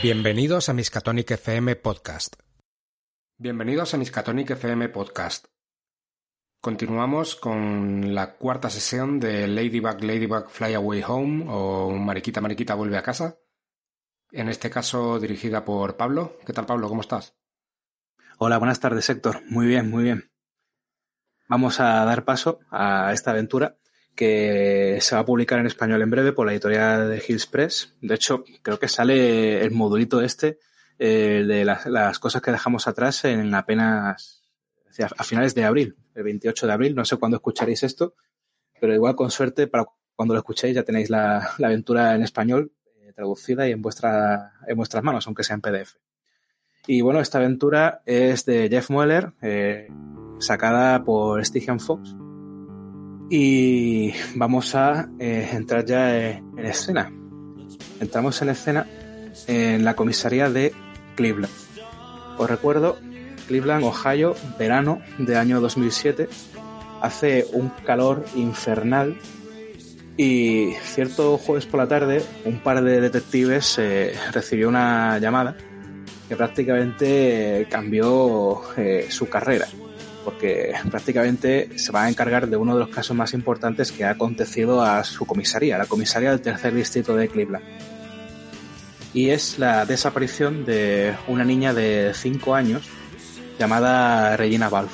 Bienvenidos a Miskatonic FM Podcast. Bienvenidos a Miskatonic FM Podcast. Continuamos con la cuarta sesión de Ladybug Ladybug Fly Away Home o Mariquita Mariquita vuelve a casa. En este caso dirigida por Pablo. ¿Qué tal Pablo? ¿Cómo estás? Hola, buenas tardes Héctor. Muy bien, muy bien. Vamos a dar paso a esta aventura que se va a publicar en español en breve por la editorial de Hills Press. De hecho, creo que sale el modulito este eh, de las, cosas que dejamos atrás en apenas a finales de abril, el 28 de abril. No sé cuándo escucharéis esto, pero igual con suerte para cuando lo escuchéis ya tenéis la, aventura en español eh, traducida y en, vuestra, en vuestras manos, aunque sea en PDF. Y bueno, esta aventura es de Jeff Mueller, eh, sacada por Stygian Fox y vamos a eh, entrar ya en escena. Entramos en escena en la comisaría de Cleveland. Os recuerdo, Cleveland, Ohio, verano de año 2007. Hace un calor infernal y cierto jueves por la tarde un par de detectives eh, recibió una llamada que prácticamente cambió eh, su carrera porque prácticamente se va a encargar de uno de los casos más importantes que ha acontecido a su comisaría, la comisaría del tercer distrito de Cleveland. Y es la desaparición de una niña de 5 años llamada Regina Valve.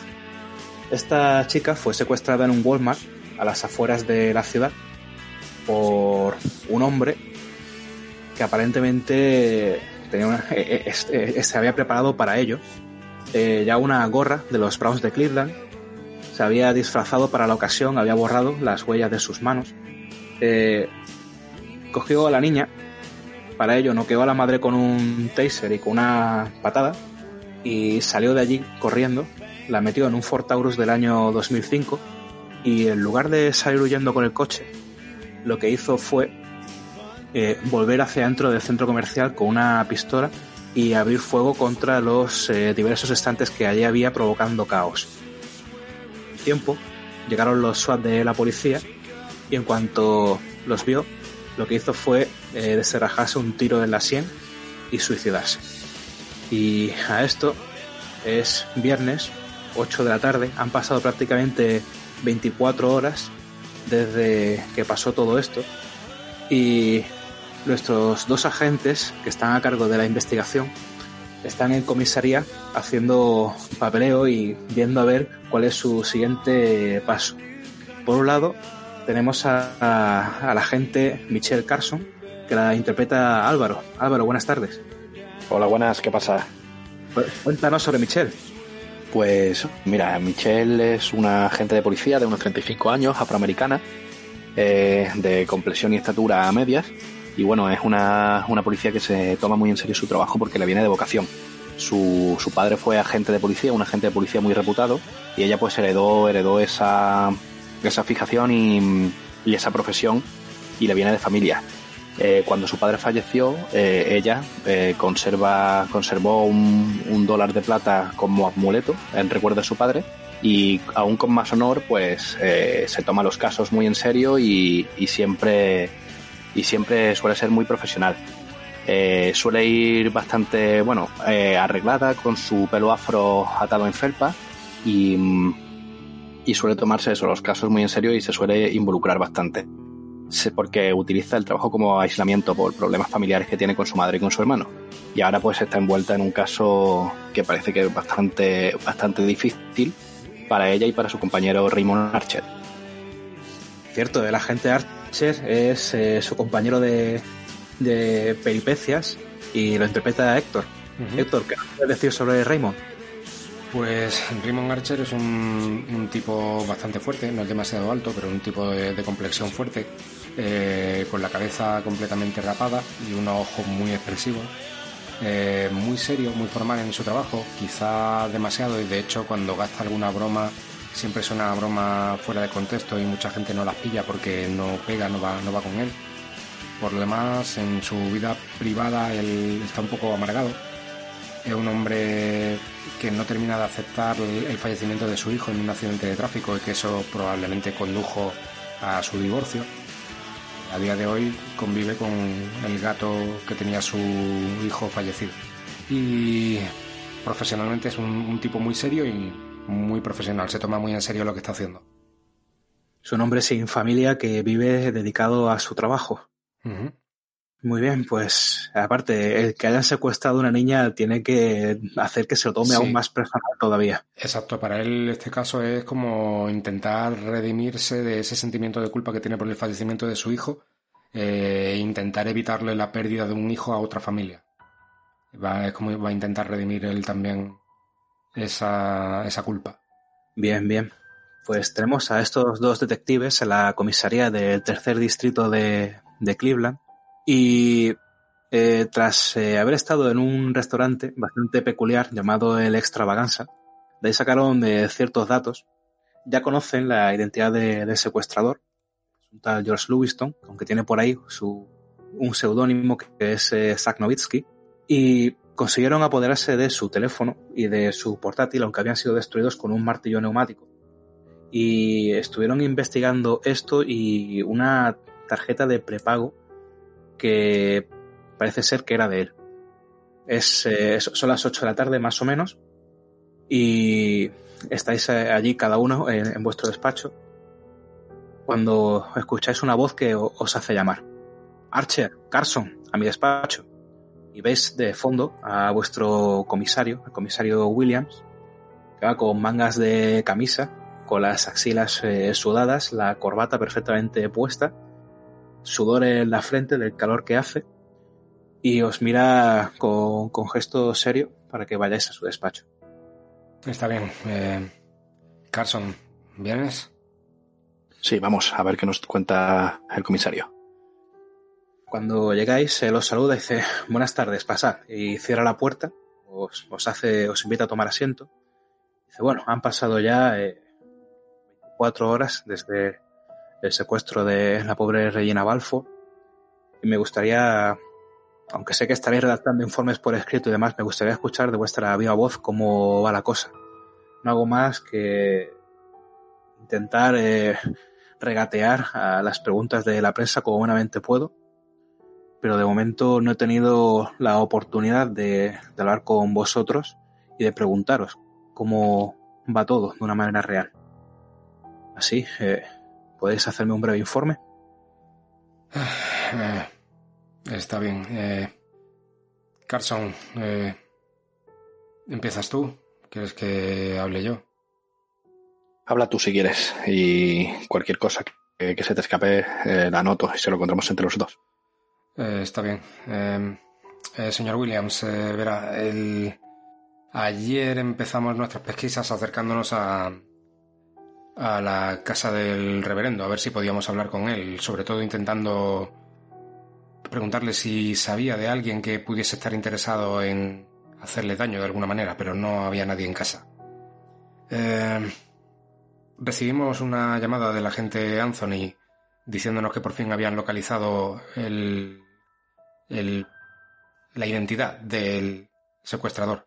Esta chica fue secuestrada en un Walmart a las afueras de la ciudad por un hombre que aparentemente eh, eh, eh, se había preparado para ello eh, ya una gorra de los Browns de Cleveland. Se había disfrazado para la ocasión, había borrado las huellas de sus manos. Eh, cogió a la niña, para ello noqueó a la madre con un taser y con una patada y salió de allí corriendo, la metió en un Ford Taurus del año 2005 y en lugar de salir huyendo con el coche, lo que hizo fue eh, volver hacia dentro del centro comercial con una pistola y abrir fuego contra los eh, diversos estantes que allí había provocando caos. Tiempo, llegaron los SWAT de la policía y en cuanto los vio, lo que hizo fue eh, un tiro en la sien y suicidarse. Y a esto es viernes, 8 de la tarde, han pasado prácticamente 24 horas desde que pasó todo esto y nuestros dos agentes que están a cargo de la investigación están en comisaría haciendo papeleo y viendo a ver cuál es su siguiente paso. Por un lado, tenemos a, la agente Michelle Carson, que la interpreta Álvaro. Álvaro, buenas tardes. Hola, buenas, ¿qué pasa? Cuéntanos sobre Michelle. Pues mira, Michelle es una agente de policía de unos 35 años, afroamericana, eh, de complexión y estatura a medias, y bueno, es una, una policía que se toma muy en serio su trabajo porque le viene de vocación. Su, su padre fue agente de policía, un agente de policía muy reputado, y ella pues heredó, heredó esa, esa fijación y, y esa profesión y le viene de familia. Eh, cuando su padre falleció, eh, ella eh, conserva, conservó un, un, dólar de plata como amuleto en recuerdo de su padre y aún con más honor, pues se toma los casos muy en serio y, y siempre y siempre suele ser muy profesional. Eh, suele ir bastante, bueno, eh, arreglada con su pelo afro atado en felpa y, mm, y suele tomarse eso, los casos muy en serio y se suele involucrar bastante. Porque utiliza el trabajo como aislamiento por problemas familiares que tiene con su madre y con su hermano. Y ahora pues está envuelta en un caso que parece que es bastante, bastante difícil para ella y para su compañero Raymond Archer. Cierto, el agente Archer es eh, su compañero de, de, peripecias y lo interpreta Héctor. Héctor, ¿qué puedes decir sobre Raymond? Pues Raymond Archer es un, tipo bastante fuerte, no es demasiado alto, pero un tipo de, complexión fuerte, eh, con la cabeza completamente rapada y unos ojos muy expresivos. Eh, muy serio, muy formal en su trabajo, quizá demasiado, y de hecho cuando gasta alguna broma siempre suena broma fuera de contexto y mucha gente no las pilla porque no pega, no va, no va con él. Por lo demás, en su vida privada él está un poco amargado. Es un hombre que no termina de aceptar el fallecimiento de su hijo en un accidente de tráfico y que eso probablemente condujo a su divorcio. A día de hoy convive con el gato que tenía su hijo fallecido. Y profesionalmente es un, tipo muy serio y muy profesional, se toma muy en serio lo que está haciendo. Es un hombre sin familia que vive dedicado a su trabajo. Muy bien, pues aparte, el que hayan secuestrado a una niña tiene que hacer que se lo tome aún más personal todavía. Exacto, para él este caso es como intentar redimirse de ese sentimiento de culpa que tiene por el fallecimiento de su hijo e intentar evitarle la pérdida de un hijo a otra familia. Va, es como va a intentar redimir él también esa, esa culpa. Bien, bien. Pues tenemos a estos dos detectives en la comisaría del tercer distrito de, de Cleveland y eh, tras eh, haber estado en un restaurante bastante peculiar llamado el Extravaganza, de ahí sacaron de ciertos datos, ya conocen la identidad del secuestrador, un tal George Lewiston, aunque tiene por ahí su, un seudónimo que es eh, Zach Novitsky, y consiguieron apoderarse de su teléfono y de su portátil, aunque habían sido destruidos con un martillo neumático. Y estuvieron investigando esto y una tarjeta de prepago que parece ser que era de él. Es, eh, son las 8 de la tarde más o menos y estáis eh, allí cada uno en, vuestro despacho cuando escucháis una voz que os hace llamar. Archer, Carson, a mi despacho y veis de fondo a vuestro comisario, el comisario Williams, que va con mangas de camisa, con las axilas eh, sudadas, la corbata perfectamente puesta, sudor en la frente del calor que hace, y os mira con, gesto serio para que vayáis a su despacho. Está bien. Eh, Carson, ¿vienes? Sí, vamos a ver qué nos cuenta el comisario. Cuando llegáis, se los saluda y dice, buenas tardes, pasad. Y cierra la puerta, os, hace, os invita a tomar asiento. Dice, bueno, han pasado ya eh, cuatro horas desde el secuestro de la pobre Regina Balfo. Y me gustaría, aunque sé que estaréis redactando informes por escrito y demás, me gustaría escuchar de vuestra viva voz cómo va la cosa. No hago más que intentar eh, regatear a las preguntas de la prensa como buenamente puedo pero de momento no he tenido la oportunidad de, hablar con vosotros y de preguntaros cómo va todo de una manera real. Así, eh, ¿podéis hacerme un breve informe? Eh, está bien. Eh, Carson, eh, ¿empiezas tú? ¿Quieres que hable yo? Habla tú si quieres y cualquier cosa que, que se te escape la anoto y se lo encontramos entre los dos. Eh, está bien. Em, eh, señor Williams, eh, verá, ayer empezamos nuestras pesquisas acercándonos a, a la casa del reverendo, a ver si podíamos hablar con él, sobre todo intentando preguntarle si sabía de alguien que pudiese estar interesado en hacerle daño de alguna manera, pero no había nadie en casa. Em, recibimos una llamada del agente Anthony diciéndonos que por fin habían localizado el, el, la identidad del secuestrador.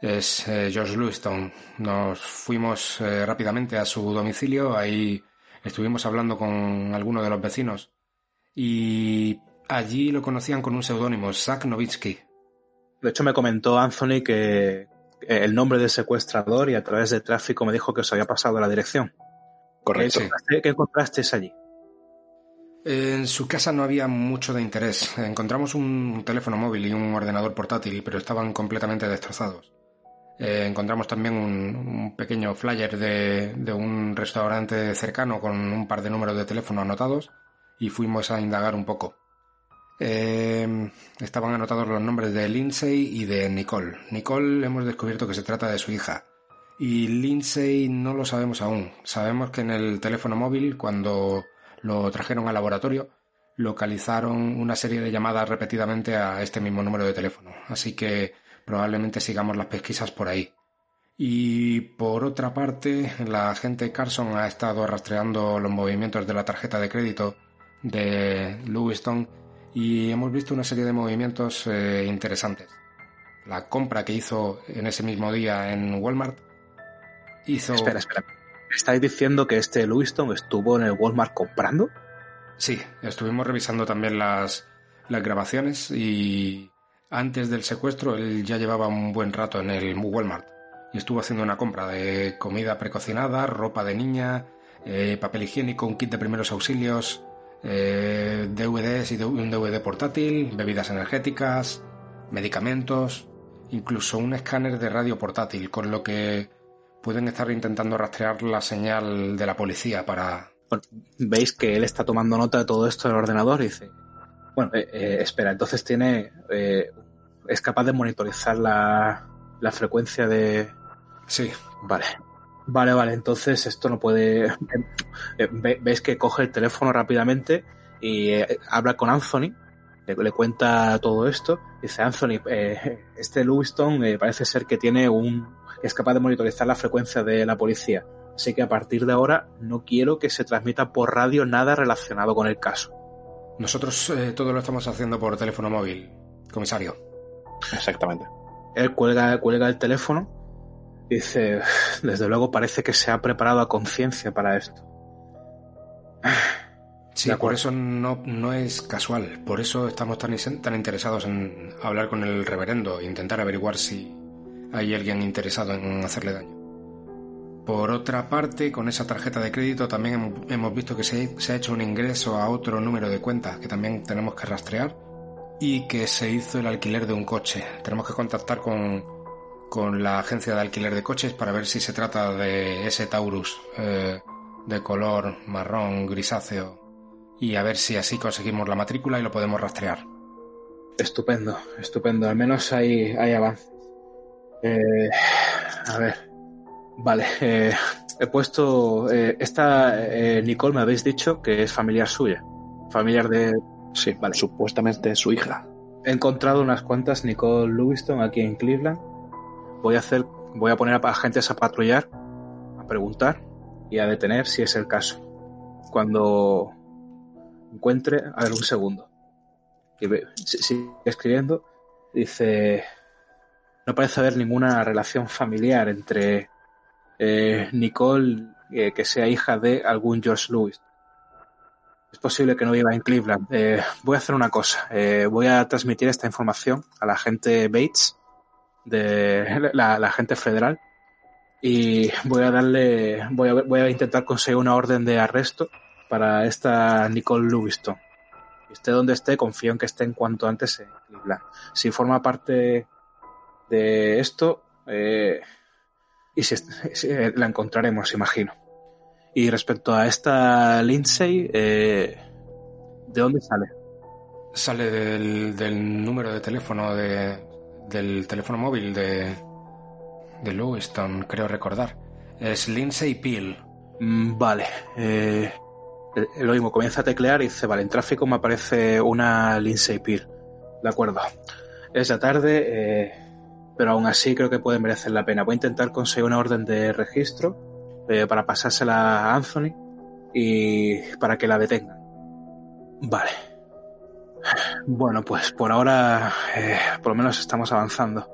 Es eh, George Lewiston. Nos fuimos eh, rápidamente a su domicilio, ahí estuvimos hablando con algunos de los vecinos y allí lo conocían con un seudónimo, Zach Novitsky. De hecho, me comentó Anthony que el nombre del secuestrador y a través de tráfico me dijo que os había pasado la dirección. Correcto. ¿Qué encontrasteis allí? En su casa no había mucho de interés. Encontramos un teléfono móvil y un ordenador portátil, pero estaban completamente destrozados. Eh, encontramos también un, pequeño flyer de, un restaurante cercano con un par de números de teléfono anotados y fuimos a indagar un poco. Eh, estaban anotados los nombres de Lindsay y de Nicole. Nicole hemos descubierto que se trata de su hija. Y Lindsay no lo sabemos aún. Sabemos que en el teléfono móvil, cuando lo trajeron al laboratorio, localizaron una serie de llamadas repetidamente a este mismo número de teléfono. Así que probablemente sigamos las pesquisas por ahí. Y por otra parte, la agente Carson ha estado rastreando los movimientos de la tarjeta de crédito de Lewiston y hemos visto una serie de movimientos eh, interesantes. La compra que hizo en ese mismo día en Walmart hizo... ¿Estáis diciendo que este Lewiston estuvo en el Walmart comprando? Sí, estuvimos revisando también las, las grabaciones y antes del secuestro él ya llevaba un buen rato en el Walmart y estuvo haciendo una compra de comida precocinada, ropa de niña, eh, papel higiénico, un kit de primeros auxilios, eh, DVDs y un DVD portátil, bebidas energéticas, medicamentos, incluso un escáner de radio portátil, con lo que pueden estar intentando rastrear la señal de la policía para... Veis que él está tomando nota de todo esto en el ordenador y dice, bueno, eh, eh, espera, entonces tiene... Eh, es capaz de monitorizar la, la frecuencia de... Sí. Vale. Vale, vale, entonces esto no puede... Veis que coge el teléfono rápidamente y habla con Anthony, le, cuenta todo esto. Dice Anthony, este Lewiston parece ser que tiene un, es capaz de monitorizar la frecuencia de la policía. Así que a partir de ahora no quiero que se transmita por radio nada relacionado con el caso. Nosotros eh, todo lo estamos haciendo por teléfono móvil, comisario. Exactamente. Él cuelga, cuelga el teléfono y dice, desde luego parece que se ha preparado a conciencia para esto. Sí, por eso no, no es casual. Por eso estamos tan, tan interesados en hablar con el reverendo e intentar averiguar si hay alguien interesado en hacerle daño. Por otra parte, con esa tarjeta de crédito también hemos visto que se, ha hecho un ingreso a otro número de cuentas que también tenemos que rastrear y que se hizo el alquiler de un coche. Tenemos que contactar con, con la agencia de alquiler de coches para ver si se trata de ese Taurus eh, de color marrón grisáceo y a ver si así conseguimos la matrícula y lo podemos rastrear. Estupendo, estupendo. Al menos hay, hay avance. Eh, a ver. Vale. Eh, he puesto. Eh, esta eh, Nicole me habéis dicho que es familiar suya. Familiar de. Sí, vale. Supuestamente es su hija. He encontrado unas cuantas Nicole Lewiston aquí en Cleveland. Voy a hacer. Voy a poner a agentes a patrullar, a preguntar y a detener si es el caso. Cuando encuentre. A ver, un segundo. Y sigue escribiendo. Dice no parece haber ninguna relación familiar entre eh, Nicole, eh, que sea hija de algún George Lewis. Es posible que no viva en Cleveland. Eh, voy a hacer una cosa. voy a transmitir esta información a la gente Bates, de la, la gente federal, y voy a darle, voy a, voy a intentar conseguir una orden de arresto para esta Nicole Lewiston. Esté donde esté, confío en que esté en cuanto antes en Cleveland. Si forma parte de esto eh, y si, la encontraremos, imagino. Y respecto a esta Lindsay, eh, ¿de dónde sale? Sale del, número de teléfono de, del teléfono móvil de, de Lewiston, creo recordar. Es Lindsay Peel. Mm, vale. Eh, lo mismo, comienza a teclear y dice, vale, en tráfico me aparece una Lindsay Peel. De acuerdo. Es la tarde, eh, pero aún así creo que puede merecer la pena. Voy a intentar conseguir una orden de registro eh, para pasársela a Anthony y para que la detengan. Vale. Bueno, pues por ahora eh, por lo menos estamos avanzando.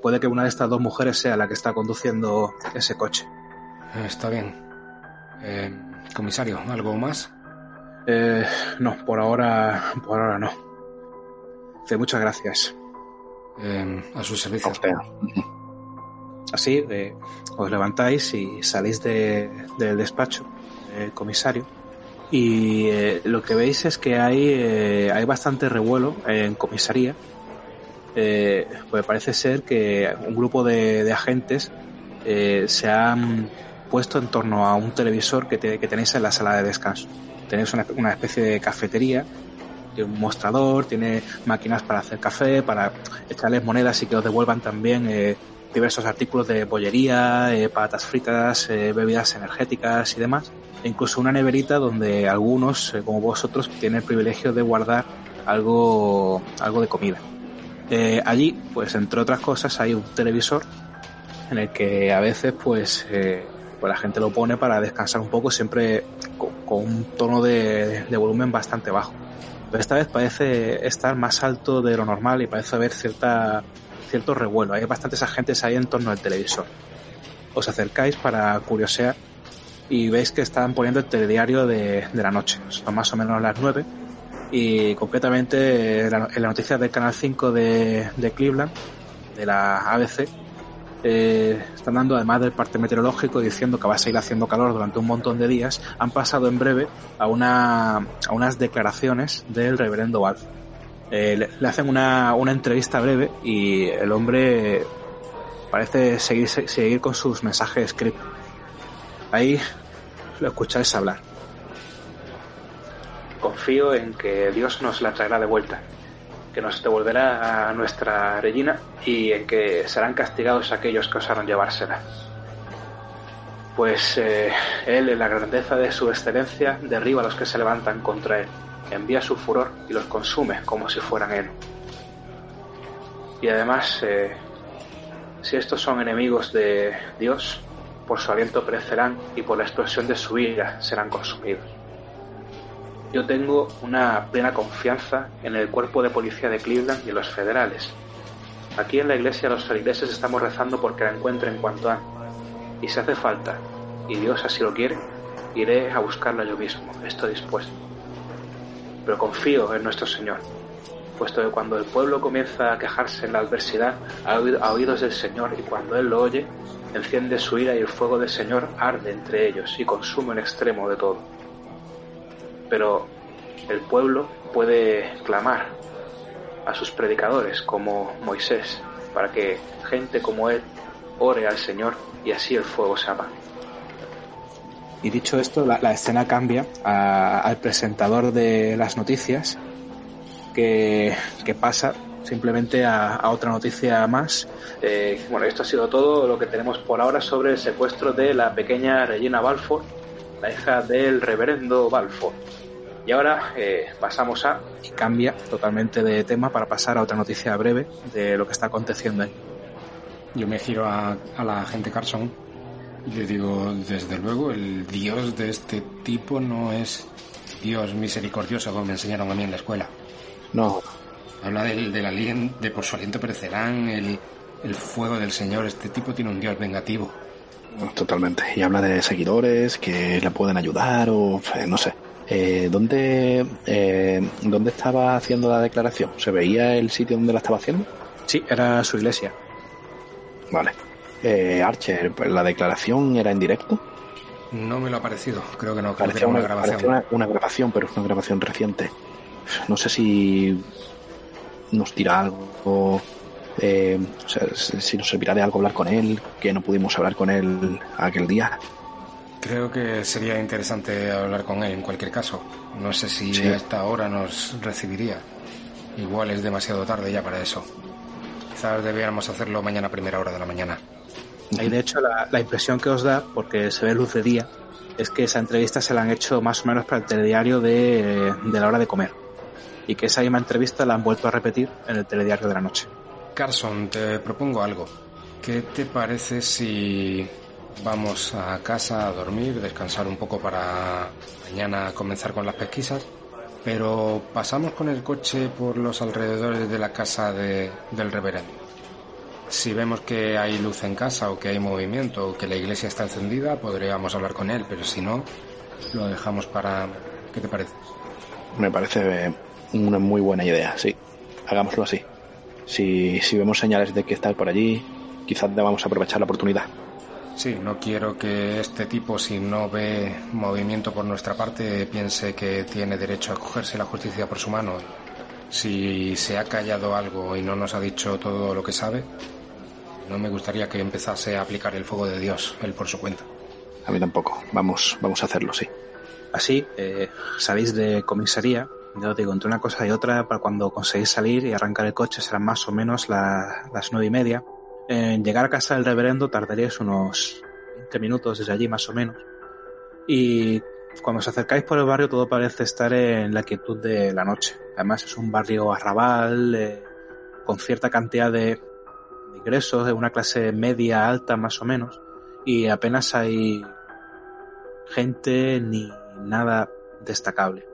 Puede que una de estas dos mujeres sea la que está conduciendo ese coche. Eh, está bien. comisario, ¿algo más? no, por ahora, por ahora no. muchas gracias. Em, a su servicio. Así, eh, os levantáis y salís de, del despacho del comisario. Y eh, lo que veis es que hay, eh, hay bastante revuelo en comisaría. pues parece ser que un grupo de, de agentes se han puesto en torno a un televisor que, que tenéis en la sala de descanso. Tenéis una, una especie de cafetería un mostrador, tiene máquinas para hacer café, para echarles monedas y que os devuelvan también eh, diversos artículos de bollería, eh, patatas fritas, eh, bebidas energéticas y demás. E incluso una neverita donde algunos, como vosotros, tienen el privilegio de guardar algo, algo de comida. allí, pues entre otras cosas, hay un televisor en el que a veces, pues, pues la gente lo pone para descansar un poco, siempre con, un tono de volumen bastante bajo pero esta vez parece estar más alto de lo normal y parece haber cierta, cierto revuelo. Hay bastantes agentes ahí en torno al televisor. Os acercáis para curiosear y veis que están poniendo el telediario de, de la noche. Son más o menos las 9 y concretamente en la, noticia del Canal 5 de, de Cleveland, de la ABC, eh, están dando, además del parte meteorológico, diciendo que va a seguir haciendo calor durante un montón de días, han pasado en breve a, una, a unas declaraciones del reverendo Alf. Eh, le, hacen una, una entrevista breve y el hombre parece seguir, seguir con sus mensajes script. Ahí lo escucháis hablar. Confío en que Dios nos la traerá de vuelta que nos devolverá a nuestra Regina y en que serán castigados aquellos que osaron llevársela. Pues eh, Él, en la grandeza de su excelencia, derriba a los que se levantan contra Él, envía su furor y los consume como si fueran Él. Y además, eh, si estos son enemigos de Dios, por su aliento perecerán y por la explosión de su ira serán consumidos. Yo tengo una plena confianza en el cuerpo de policía de Cleveland y en los federales. Aquí en la iglesia los feligreses estamos rezando porque la encuentren cuanto antes. Y si hace falta, y Dios así lo quiere, iré a buscarla yo mismo. Estoy dispuesto. Pero confío en nuestro Señor, puesto que cuando el pueblo comienza a quejarse en la adversidad, a oídos del Señor, y cuando Él lo oye, enciende su ira y el fuego del Señor arde entre ellos y consume el extremo de todo pero el pueblo puede clamar a sus predicadores como Moisés para que gente como él ore al Señor y así el fuego se apague. Y dicho esto, la, escena cambia al presentador de las noticias que, pasa simplemente a, otra noticia más. Eh, bueno, esto ha sido todo lo que tenemos por ahora sobre el secuestro de la pequeña Regina Balfour, la hija del reverendo Balfour. Y ahora eh, pasamos a, y cambia totalmente de tema para pasar a otra noticia breve de lo que está aconteciendo ahí. Yo me giro a, la agente Carson y le digo, desde luego, el dios de este tipo no es Dios misericordioso como me enseñaron a mí en la escuela. No. Habla del, del alien, de por su aliento perecerán, el, el fuego del Señor. Este tipo tiene un dios vengativo. Totalmente. Y habla de seguidores que le pueden ayudar o eh, no sé. Eh, ¿dónde, eh, ¿Dónde estaba haciendo la declaración? ¿Se veía el sitio donde la estaba haciendo? Sí, era su iglesia. Vale. Eh, Archer, ¿la declaración era en directo? No me lo ha parecido, creo que no. Creo que una, grabación. Una, grabación, pero es una grabación reciente. No sé si nos tira algo, eh, o sea, si nos servirá de algo hablar con él, que no pudimos hablar con él aquel día. Creo que sería interesante hablar con él en cualquier caso. No sé si a esta hora nos recibiría. Igual es demasiado tarde ya para eso. Quizás debiéramos hacerlo mañana a primera hora de la mañana. Y de hecho la, impresión que os da, porque se ve luz de día, es que esa entrevista se la han hecho más o menos para el telediario de, de la hora de comer. Y que esa misma entrevista la han vuelto a repetir en el telediario de la noche. Carson, te propongo algo. ¿Qué te parece si Vamos a casa a dormir, descansar un poco para mañana comenzar con las pesquisas. Pero pasamos con el coche por los alrededores de la casa de, del reverendo. Si vemos que hay luz en casa o que hay movimiento o que la iglesia está encendida, podríamos hablar con él, pero si no, lo dejamos para... ¿Qué te parece? Me parece una muy buena idea, sí. Hagámoslo así. Si, si vemos señales de que está por allí, quizás debamos aprovechar la oportunidad. Sí, no quiero que este tipo, si no ve movimiento por nuestra parte, piense que tiene derecho a cogerse la justicia por su mano. Si se ha callado algo y no nos ha dicho todo lo que sabe, no me gustaría que empezase a aplicar el fuego de Dios, él por su cuenta. A mí tampoco. Vamos, vamos a hacerlo, sí. Así, eh, salís de comisaría. Ya os digo, entre una cosa y otra, para cuando conseguís salir y arrancar el coche serán más o menos las nueve y media en llegar a casa del reverendo tardaríais unos 20 minutos desde allí más o menos. Y cuando os acercáis por el barrio todo parece estar en la quietud de la noche. Además es un barrio arrabal, eh, con cierta cantidad de, ingresos, de una clase media alta más o menos. Y apenas hay gente ni nada destacable.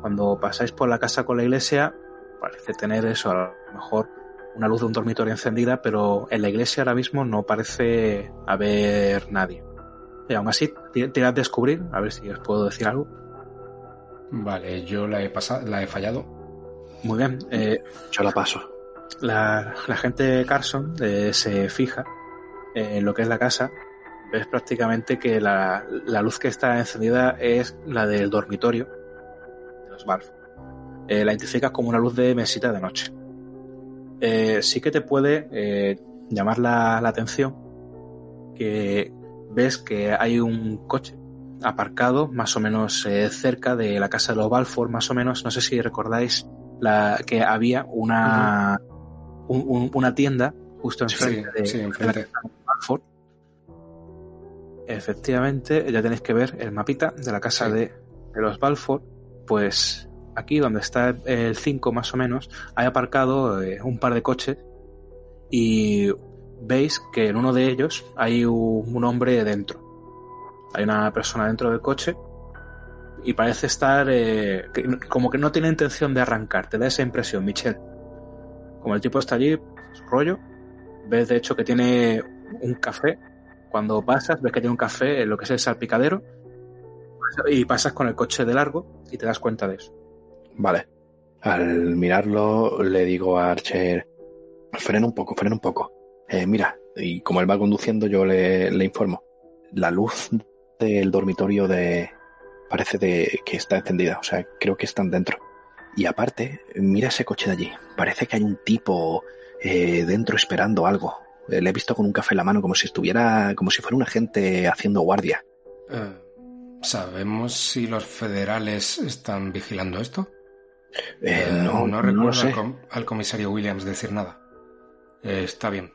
Cuando pasáis por la casa con la iglesia, parece tener eso, a lo mejor una luz de un dormitorio encendida, pero en la iglesia ahora mismo no parece haber nadie. y aún así tira a descubrir, a ver si os puedo decir algo. Vale, yo la he, pasado, la he fallado. Muy bien. Eh, yo la paso. La, la gente Carson eh, se fija en lo que es la casa. Ves prácticamente que la, la, luz que está encendida es la del dormitorio Valve. Eh, la identificas como una luz de mesita de noche. Eh, sí que te puede eh, llamar la, la, atención que ves que hay un coche aparcado más o menos cerca de la casa de los Balfour, más o menos, no sé si recordáis la, que había una, uh -huh. un, un, una tienda justo enfrente sí, de, sí, enfrente. de la casa de los Balfour. Efectivamente, ya tenéis que ver el mapita de la casa Sí. de, de los Balfour, pues aquí donde está el 5 más o menos, hay aparcado eh, un par de coches y veis que en uno de ellos hay un, hombre dentro. Hay una persona dentro del coche y parece estar eh, como que no tiene intención de arrancar. Te da esa impresión, Michelle. Como el tipo está allí, su rollo, ves de hecho que tiene un café. Cuando pasas, ves que tiene un café en lo que es el salpicadero y pasas con el coche de largo y te das cuenta de eso. Vale. Al mirarlo, le digo a Archer, frena un poco, frena un poco. Eh, mira, y como él va conduciendo, yo le, le informo. La luz del dormitorio de... parece de que está encendida, o sea, creo que están dentro. Y aparte, mira ese coche de allí. Parece que hay un tipo eh, dentro esperando algo. Eh, le he visto con un café en la mano como si estuviera, como si fuera un agente haciendo guardia. Eh, ¿Sabemos si los federales están vigilando esto? Eh, Eh, no, recuerdo sé. al, com- al comisario Williams decir nada. Eh, está bien.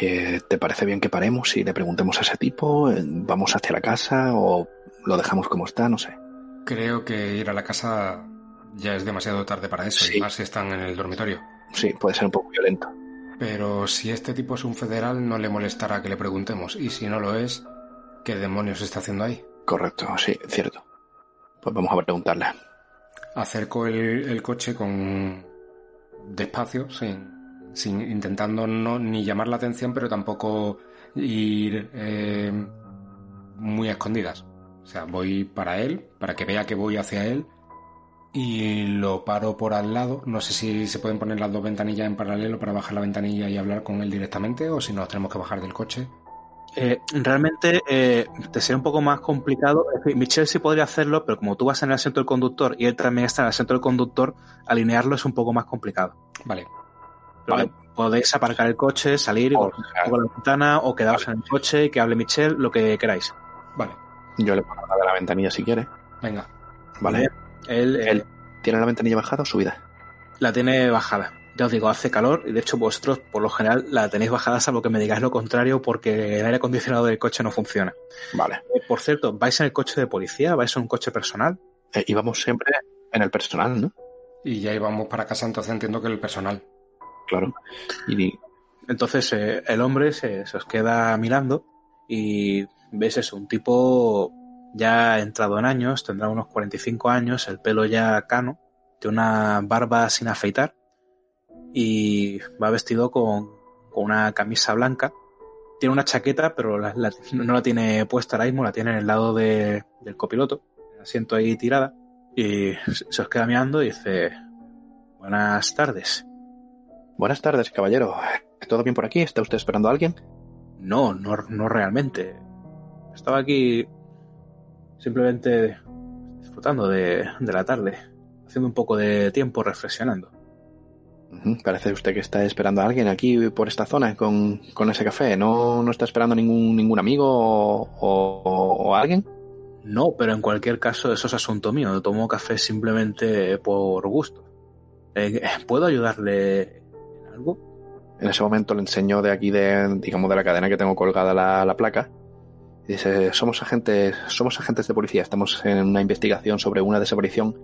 Eh, ¿Te parece bien que paremos y le preguntemos a ese tipo? ¿Vamos hacia la casa o lo dejamos como está? No sé. Creo que ir a la casa ya es demasiado tarde para eso, Sí. y más si están en el dormitorio. Sí, puede ser un poco violento. Pero si este tipo es un federal, no le molestará que le preguntemos. Y si no lo es, ¿qué demonios está haciendo ahí? Correcto, sí, cierto. Pues vamos a preguntarle. Acerco el, coche con despacio, sin, sin intentando no ni llamar la atención, pero tampoco ir eh, muy a escondidas. O sea, voy para él, para que vea que voy hacia él, y lo paro por al lado. No sé si se pueden poner las dos ventanillas en paralelo para bajar la ventanilla y hablar con él directamente, o si nos tenemos que bajar del coche. Eh, realmente eh, te sería un poco más complicado. Es decir, Michelle sí podría hacerlo, pero como tú vas en el asiento del conductor y él también está en el asiento del conductor, alinearlo es un poco más complicado. Vale, Pero Vale. Podéis aparcar el coche, salir y O volver sea, por la ventana o quedaros en el coche y que hable Michelle, lo que queráis. vale, yo le puedo hablar de la ventanilla si quiere. venga. Vale. Él, eh, Él tiene la ventanilla bajada o subida. la tiene bajada. Ya os digo, hace calor y de hecho vosotros por lo general la tenéis bajada salvo que me digáis lo contrario porque el aire acondicionado del coche no funciona. Vale. Eh, por cierto, ¿vais en el coche de policía? ¿Vais en un coche personal? Eh, y vamos siempre en el personal, ¿no? Y ya íbamos para casa, entonces entiendo que el personal. Claro. Y Entonces eh, el hombre se, se os queda mirando y ves eso, un tipo ya entrado en años, tendrá unos 45 años, el pelo ya cano, tiene una barba sin afeitar y va vestido con, con una camisa blanca. Tiene una chaqueta, pero la- la- no la tiene puesta ahora mismo, la tiene en el lado de- del copiloto, el asiento ahí tirada, y se se os queda mirando y dice, buenas tardes. buenas tardes, caballero. ¿Todo bien por aquí? ¿Está usted esperando a alguien? No, no, no realmente. Estaba aquí simplemente disfrutando de, de la tarde, haciendo un poco de tiempo reflexionando. Parece usted que está esperando a alguien aquí por esta zona con, con ese café. ¿No, no está esperando ningún, ningún amigo o, o- o alguien? No, pero en cualquier caso eso es asunto mío. Tomo café simplemente por gusto. Eh, ¿Puedo ayudarle en algo? En ese momento le enseñó de aquí, de, digamos, de la cadena que tengo colgada la, la placa. Dice, somos agentes, somos agentes de policía, estamos en una investigación sobre una desaparición.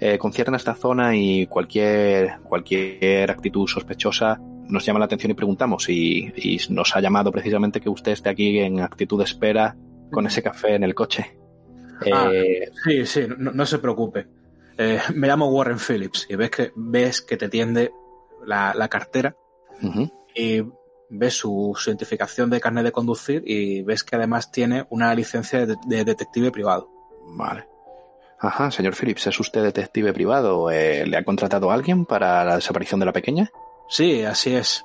Eh, concierna esta zona y cualquier, cualquier actitud sospechosa nos llama la atención y preguntamos. Y, y nos ha llamado precisamente que usted esté aquí en actitud de espera con ese café en el coche. Ah. Eh, Sí, sí, no, no se preocupe. Eh, me llamo Warren Phillips y ves que, ves que te tiende la, la cartera y ves su, identificación de carnet de conducir y ves que además tiene una licencia de, detective privado. Vale. Ajá, señor Phillips, ¿es usted detective privado? Eh, ¿Le ha contratado a alguien para la desaparición de la pequeña? Sí, así es.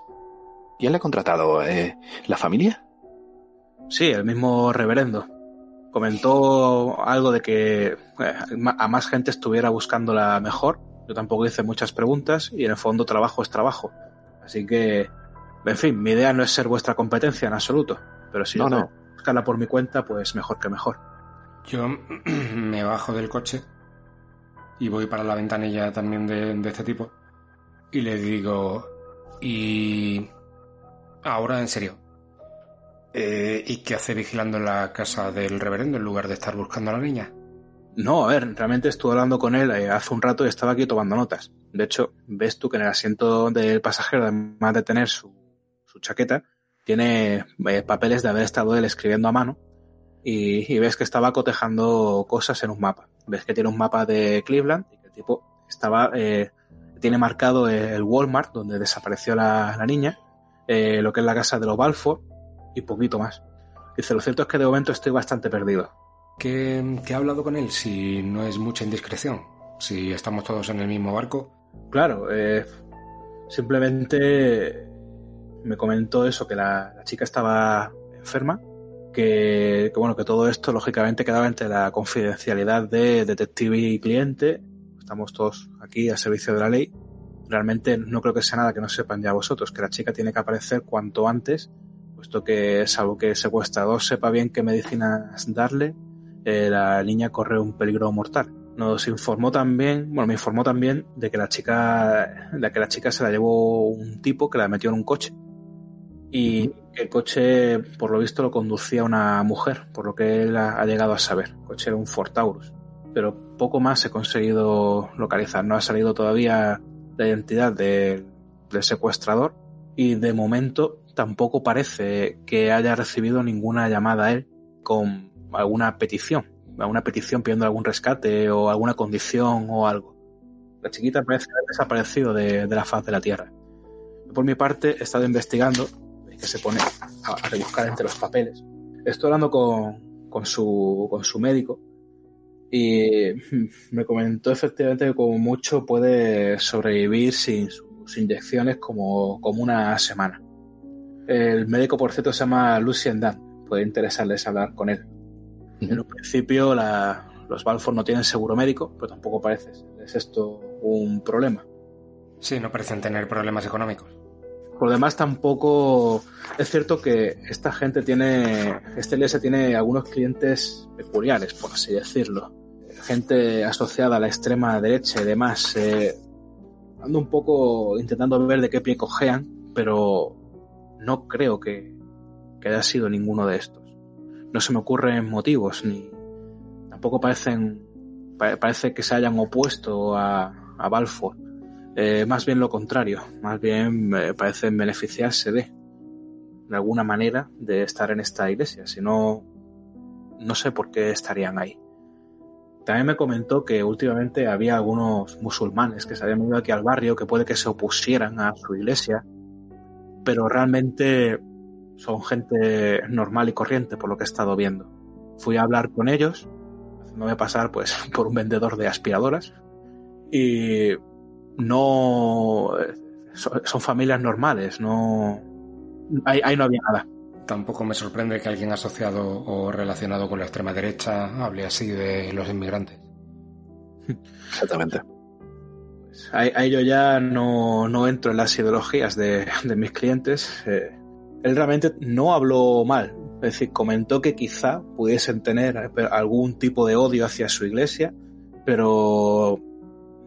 ¿Quién le ha contratado? Eh, ¿La familia? Sí, el mismo reverendo. Comentó algo de que eh, a más gente estuviera buscando la mejor. Yo tampoco hice muchas preguntas y en el fondo trabajo es trabajo. Así que en fin, mi idea no es ser vuestra competencia en absoluto, pero si no, no. buscarla por mi cuenta, pues mejor que mejor. Yo me bajo del coche y voy para la ventanilla también de, este tipo y le digo, y ahora en serio, eh, ¿y qué hace vigilando la casa del reverendo en lugar de estar buscando a la niña? No, a ver, realmente estuve hablando con él eh, hace un rato y estaba aquí tomando notas. De hecho, ves tú que en el asiento del pasajero, además de tener su su chaqueta, tiene eh, papeles de haber estado él escribiendo a mano y, ves que estaba cotejando cosas en un mapa. Ves que tiene un mapa de Cleveland y que el tipo estaba, eh, tiene marcado el Walmart donde desapareció la, niña, eh, lo que es la casa de los Balfour y poquito más. Dice, lo cierto es que de momento estoy bastante perdido. ¿Qué, ¿Qué ha hablado con él si no es mucha indiscreción? Si estamos todos en el mismo barco. Claro, simplemente me comentó eso, que la, chica estaba enferma, que, bueno, que todo esto lógicamente quedaba entre la confidencialidad de detective y cliente. Estamos todos aquí a servicio de la ley. Realmente no creo que sea nada que no sepan ya vosotros, que la chica tiene que aparecer cuanto antes, puesto que salvo que el secuestrador sepa bien qué medicinas darle, eh, la niña corre un peligro mortal. Nos informó también, bueno, me informó también de que la chica, de que la chica se la llevó un tipo que la metió en un coche y el coche, por lo visto, lo conducía una mujer, por lo que él ha, llegado a saber. El coche era un Ford Taurus. Pero poco más he conseguido localizar. No ha salido todavía la identidad del secuestrador y de momento tampoco parece que haya recibido ninguna llamada a él con alguna petición, alguna petición pidiendo algún rescate o alguna condición o algo. La chiquita parece haber desaparecido de, de la faz de la Tierra. Por mi parte, he estado investigando que se pone a, rebuscar entre los papeles. Estoy hablando con, con, su, con su médico y me comentó efectivamente que como mucho puede sobrevivir sin sus inyecciones como, como una semana. El médico, por cierto, se llama Lucien Dan. Puede interesarles hablar con él. En un principio, los Balfour no tienen seguro médico, pero tampoco parece es esto un problema. Sí, no parecen tener problemas económicos. Por demás, tampoco es cierto que esta gente tiene, este LS tiene algunos clientes peculiares, por así decirlo. Gente asociada a la extrema derecha y demás. Eh, ando un poco intentando ver de qué pie cojean, pero no creo que, haya sido ninguno de estos. No se me ocurren motivos, ni tampoco parecen, parece que se hayan opuesto a Balfour eh, más bien lo contrario, más bien me parecen beneficiarse de, de alguna manera, de estar en esta iglesia. Si no, no sé por qué estarían ahí. También me comentó que últimamente había algunos musulmanes que se habían venido aquí al barrio que puede que se opusieran a su iglesia, pero realmente son gente normal y corriente por lo que he estado viendo. Fui a hablar con ellos, haciéndome pasar pues por un vendedor de aspiradoras y no son, familias normales, no ahí, no había nada. Tampoco me sorprende que alguien asociado o relacionado con la extrema derecha hable así de los inmigrantes. Exactamente. Pues ahí, yo ya no, no, entro en las ideologías de, de mis clientes. Eh, él realmente no habló mal. Es decir, comentó que quizá pudiesen tener algún tipo de odio hacia su iglesia, pero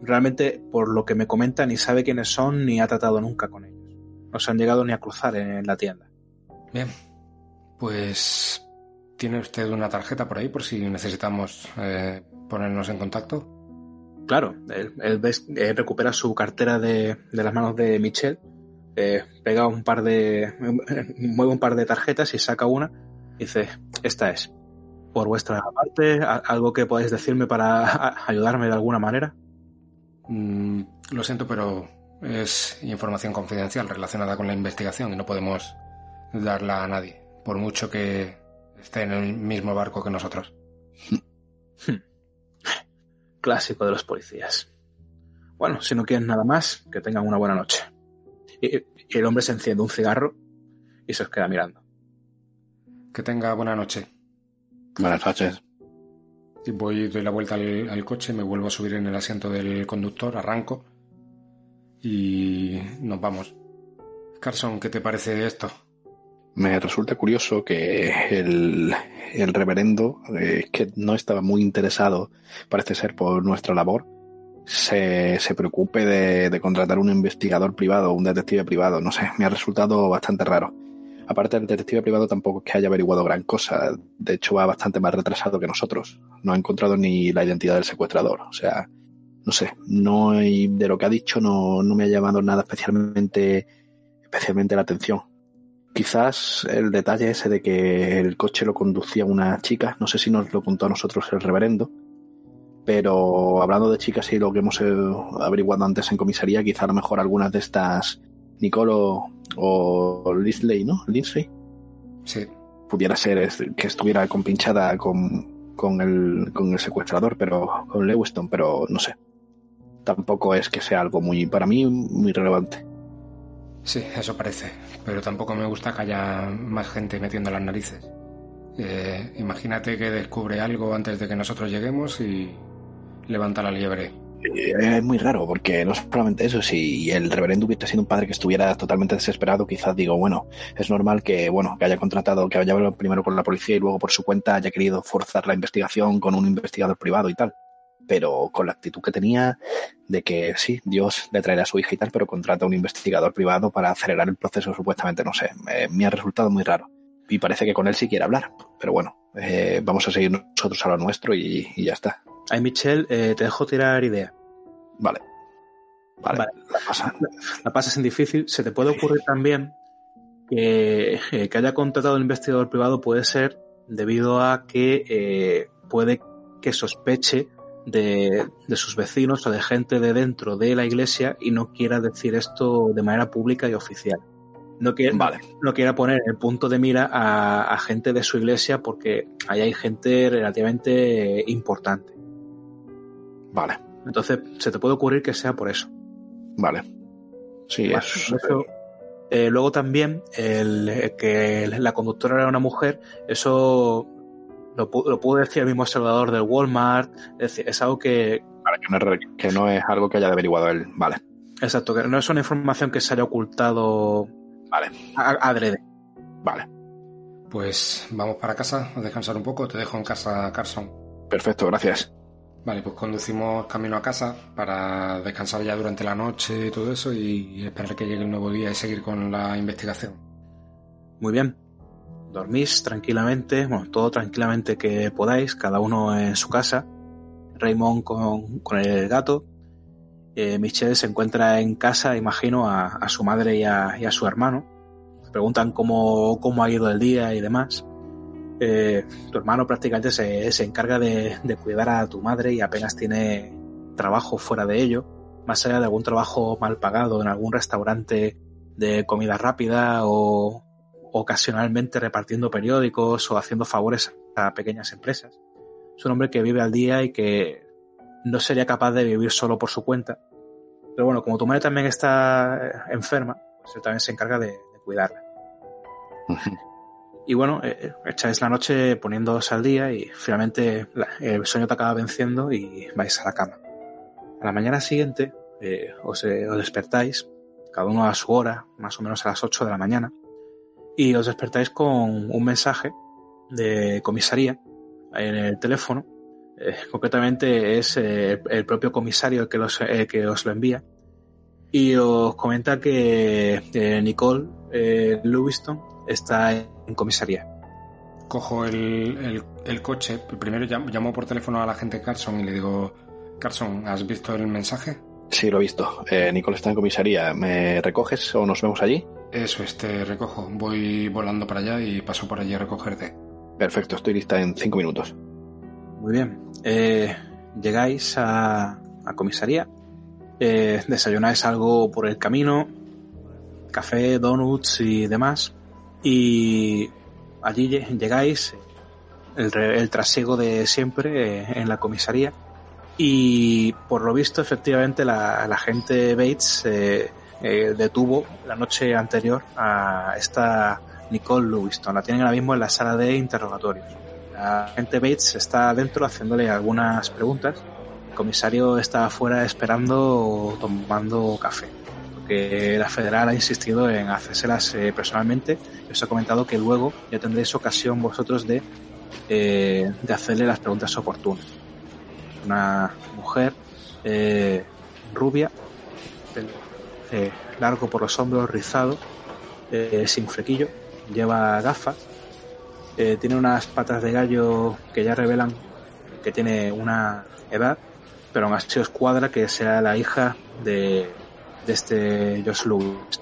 realmente, por lo que me comenta, ni sabe quiénes son ni ha tratado nunca con ellos. No se han llegado ni a cruzar en la tienda. Bien, pues ¿tiene usted una tarjeta por ahí por si necesitamos eh, ponernos en contacto? Claro, él, recupera su cartera de, las manos de Michelle, eh, pega un par de. mueve un par de tarjetas y saca una y dice: Esta es. Por vuestra parte, ¿algo que podáis decirme para ayudarme de alguna manera? Mm, lo siento, pero es información confidencial relacionada con la investigación y no podemos darla a nadie, por mucho que esté en el mismo barco que nosotros. Clásico de los policías. Bueno, si no quieren nada más, que tengan una buena noche. Y, y el hombre se enciende un cigarro y se os queda mirando. Que tenga buena noche. Buenas noches. Voy, doy la vuelta al, al coche, me vuelvo a subir en el asiento del conductor, arranco y nos vamos. Carson, ¿qué te parece esto? Me resulta curioso que el, el reverendo, eh, que no estaba muy interesado, parece ser, por nuestra labor, se, se preocupe de, de contratar un investigador privado, un detective privado. No sé, me ha resultado bastante raro. Aparte, el detective privado tampoco es que haya averiguado gran cosa. De hecho, va bastante más retrasado que nosotros. No ha encontrado ni la identidad del secuestrador. O sea, no sé, no hay, de lo que ha dicho no, no me ha llamado nada especialmente, especialmente la atención. Quizás el detalle ese de que el coche lo conducía una chica, no sé si nos lo contó a nosotros el reverendo, pero hablando de chicas y lo que hemos eh, averiguado antes en comisaría, quizá a lo mejor algunas de estas, Nicole o, Lindsay, ¿no? Lindsay, Sí, pudiera ser que estuviera compinchada con, con, el, con el secuestrador, pero con Lewiston, pero no sé. Tampoco es que sea algo muy, para mí, muy relevante. sí, eso parece. Pero tampoco me gusta que haya más gente metiendo las narices. Eh, imagínate que descubre algo antes de que nosotros lleguemos y levanta la liebre. Eh, Es muy raro, porque no solamente eso, si el reverendo hubiera sido un padre que estuviera totalmente desesperado, quizás digo, bueno, es normal que, bueno, que haya contratado, que haya hablado primero con la policía y luego por su cuenta haya querido forzar la investigación con un investigador privado y tal. Pero con la actitud que tenía de que sí, Dios le traerá a su hija y tal, pero contrata a un investigador privado para acelerar el proceso, supuestamente, no sé, me, ha resultado muy raro. Y parece que con él sí quiere hablar, pero bueno, eh, vamos a seguir nosotros a lo nuestro y ya está. Ay, Michelle, eh, te dejo tirar idea. Vale. Vale, Vale. la pasa. La pasas en difícil. Se te puede ocurrir también que, eh, que haya contratado un investigador privado puede ser debido a que eh, puede que sospeche de, de sus vecinos o de gente de dentro de la iglesia y no quiera decir esto de manera pública y oficial. No quiere, Vale. no quiera poner en el punto de mira a, a gente de su iglesia porque ahí hay gente relativamente importante. Vale, Entonces se te puede ocurrir que sea por eso. vale. Sí, Vale, es, eso- eh, luego también el, eh, que la conductora era una mujer, eso lo, lo pudo decir el mismo observador del Walmart, es decir, es algo que, vale, que, no es, re- que no es algo que haya averiguado él. Vale, exacto, que no es una información que se haya ocultado vale, a- adrede. vale. Pues vamos para casa a descansar un poco. Te dejo en casa, Carson. Perfecto, gracias. Vale, pues conducimos camino a casa para descansar ya durante la noche y todo eso y esperar que llegue el nuevo día y seguir con la investigación. Muy bien. Dormís tranquilamente, bueno, todo tranquilamente que podáis, cada uno en su casa. Raymond con, con el gato. Eh, Michelle se encuentra en casa, imagino, a, su madre y a, y a su hermano. Preguntan cómo, cómo ha ido el día y demás. Eh, tu hermano prácticamente se, se encarga de, de cuidar a tu madre y apenas tiene trabajo fuera de ello, más allá de algún trabajo mal pagado en algún restaurante de comida rápida o ocasionalmente repartiendo periódicos o haciendo favores a pequeñas empresas. Es un hombre que vive al día y que no sería capaz de vivir solo por su cuenta. Pero bueno, como tu madre también está enferma, pues él también se encarga de cuidarla. Y bueno, eh, eh, echáis la noche poniéndoos al día y finalmente el sueño te acaba venciendo y vais a la cama. A la mañana siguiente eh, os, eh, os despertáis, cada uno a su hora, más o menos a las 8 de la mañana, y os despertáis con un mensaje de comisaría en el teléfono. Concretamente es el propio comisario el que, los, que os lo envía. Y os comenta que Nicole Lewiston está en comisaría. Cojo el, el- el coche, primero llam- llamo por teléfono a la gente Carson y le digo, Carson, ¿has visto el mensaje? Sí, lo he visto. Eh, Nicole está en comisaría. ¿Me recoges o nos vemos allí? Eso, este, recojo. Voy volando para allá y paso por allí a recogerte. Perfecto, estoy lista en cinco minutos. Muy bien. Eh, llegáis a, a comisaría. Eh, desayunáis algo por el camino. Café, donuts y demás. Y allí llegáis, el, el trasiego de siempre eh, en la comisaría. Y por lo visto, efectivamente, la, la gente Bates eh, eh, detuvo la noche anterior a esta Nicole Lewiston. La tienen ahora mismo en la sala de interrogatorios. La gente Bates está dentro haciéndole algunas preguntas. El comisario está afuera esperando tomando café. Porque la federal ha insistido en hacérselas eh, personalmente. Os ha comentado que luego ya tendréis ocasión vosotros de, eh, de hacerle las preguntas oportunas. Una mujer eh, rubia, eh, largo por los hombros, rizado, eh, sin flequillo, lleva gafas, tiene unas patas de gallo que ya revelan que tiene una edad, pero aún así os cuadra que sea la hija de, de este Josh Lewis.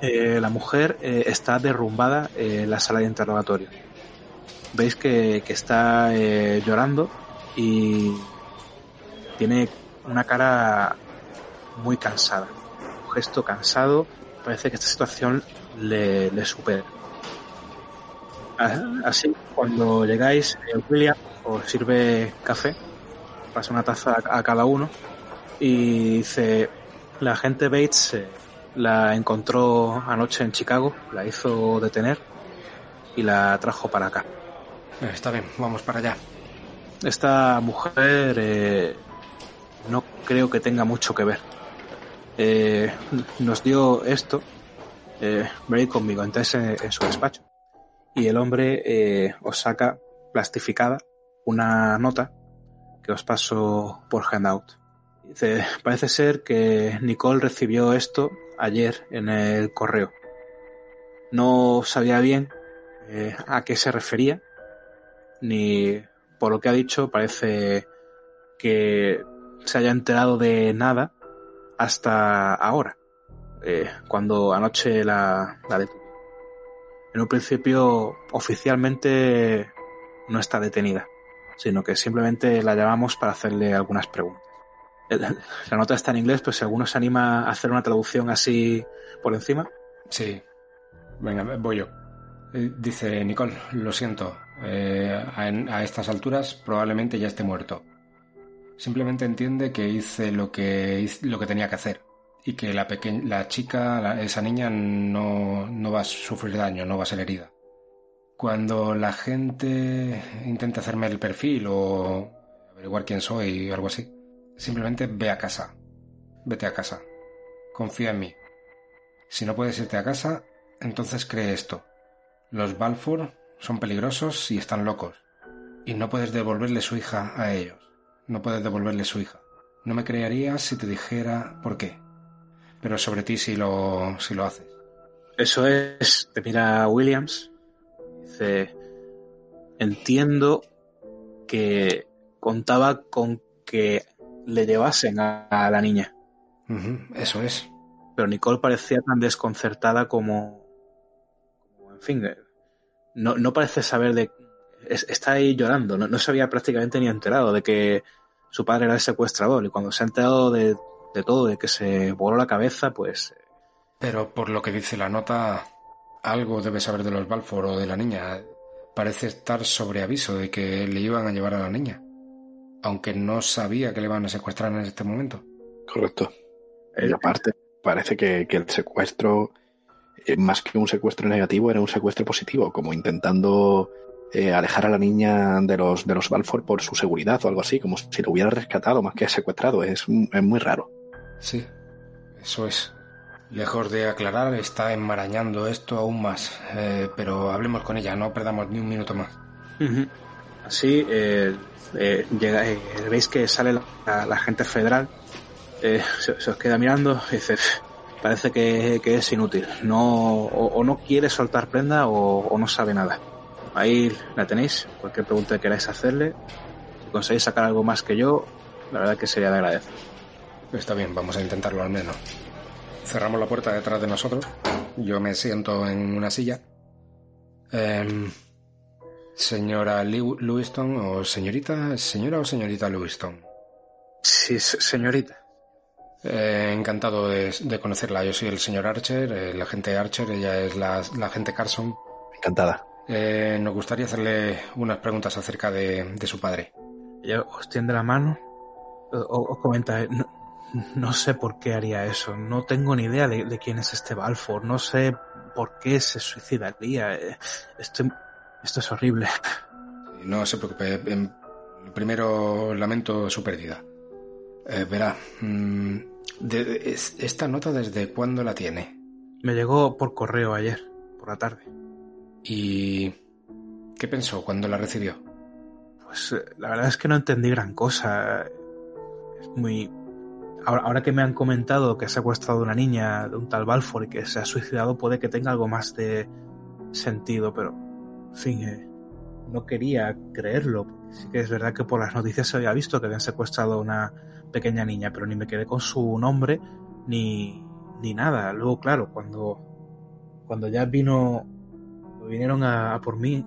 Eh, la mujer eh, está derrumbada en la sala de interrogatorio. Veis que, que está eh, llorando y tiene una cara muy cansada un gesto cansado. Parece que esta situación le, le supera. Así, cuando llegáis, eh, William os sirve café, pasa una taza a cada uno y dice, la gente Bates eh, la encontró anoche en Chicago, la hizo detener y la trajo para acá. Eh, Está bien, vamos para allá. Esta mujer eh, no creo que tenga mucho que ver. Eh, nos dio esto, eh, veréis conmigo, entonces en, en su despacho. Y el hombre eh, os saca plastificada una nota que os paso por handout. Dice, parece ser que Nicole recibió esto ayer en el correo. No sabía bien eh, a qué se refería, ni por lo que ha dicho parece que se haya enterado de nada hasta ahora, eh, cuando anoche la, la. En un principio, oficialmente no está detenida, sino que simplemente la llamamos para hacerle algunas preguntas. La nota está en inglés, pero si alguno se anima a hacer una traducción así por encima. Sí. Venga, voy yo. Eh, Dice Nicole, lo siento. eh, a, estas alturas probablemente ya esté muerto. Simplemente entiende que hice lo que, lo que tenía que hacer. Y que la, peque- la chica, la- esa niña, no, no va a sufrir daño, no va a ser herida. Cuando la gente intenta hacerme el perfil o averiguar quién soy o algo así, simplemente ve a casa. Vete a casa. Confía en mí. Si no puedes irte a casa, entonces cree esto. Los Balfour son peligrosos y están locos. Y no puedes devolverle su hija a ellos. No puedes devolverle su hija. No me creerías si te dijera por qué. Pero sobre ti si lo, si lo haces. Eso es, te mira Williams, dice, entiendo que contaba con que le llevasen a, a la niña, eso es. pero Nicole parecía tan desconcertada como, como, en fin, no, no parece saber de, es- está ahí llorando, no, no se había prácticamente ni enterado de que su padre era el secuestrador y cuando se ha enterado de, de todo, de que se voló la cabeza, pues Pero por lo que dice la nota, algo debe saber de los Balfour o de la niña. Parece estar sobre aviso de que le iban a llevar a la niña. Aunque no sabía que le iban a secuestrar en este momento. Correcto. eh, Y aparte, parece que, que el secuestro, eh, más que un secuestro negativo, era un secuestro positivo, como intentando eh, alejar a la niña de los, de los Balfour por su seguridad o algo así, como si lo hubiera rescatado más que secuestrado. Es, es muy raro. Sí, eso es. Lejos de aclarar, está enmarañando esto aún más. Eh, pero hablemos con ella, no perdamos ni un minuto más. Así, eh, eh, llega, eh, veis que sale la, gente federal, eh, se, se os queda mirando y dice, "Pff, parece que, es inútil, no, o, no quiere soltar prenda o, o no sabe nada. Ahí la tenéis, cualquier pregunta que queráis hacerle, si conseguís sacar algo más que yo, la verdad que sería de agradecer. Está bien, vamos a intentarlo al menos. Cerramos la puerta detrás de nosotros. Yo me siento en una silla. Em, señora Lew- Lewiston o señorita, señora o señorita Lewiston. Sí, se- señorita. Eh, encantado de, de conocerla. Yo soy el señor Archer, el agente Archer, ella es la, la agente Carson. Encantada. Eh, nos gustaría hacerle unas preguntas acerca de, su padre. Ella os tiende la mano, os comenta, no, no, sé por qué haría eso, no tengo ni idea de, quién es este Balfour, no sé por qué se suicidaría. Eh, esto, es horrible. No se preocupe, primero lamento su pérdida. Eh, verá, mm, ¿esta nota desde cuándo la tiene? Me llegó por correo ayer, por la tarde. ¿Y qué pensó cuando la recibió? Pues eh, la verdad es que no entendí gran cosa. Es muy... Ahora, que me han comentado que ha secuestrado a una niña de un tal Balfour y que se ha suicidado, puede que tenga algo más de sentido, pero... En fin, eh, no quería creerlo. Sí que es verdad que por las noticias se había visto que habían secuestrado a una pequeña niña, pero ni me quedé con su nombre ni, ni nada. Luego, claro, cuando, cuando ya vino, vinieron a, por mí,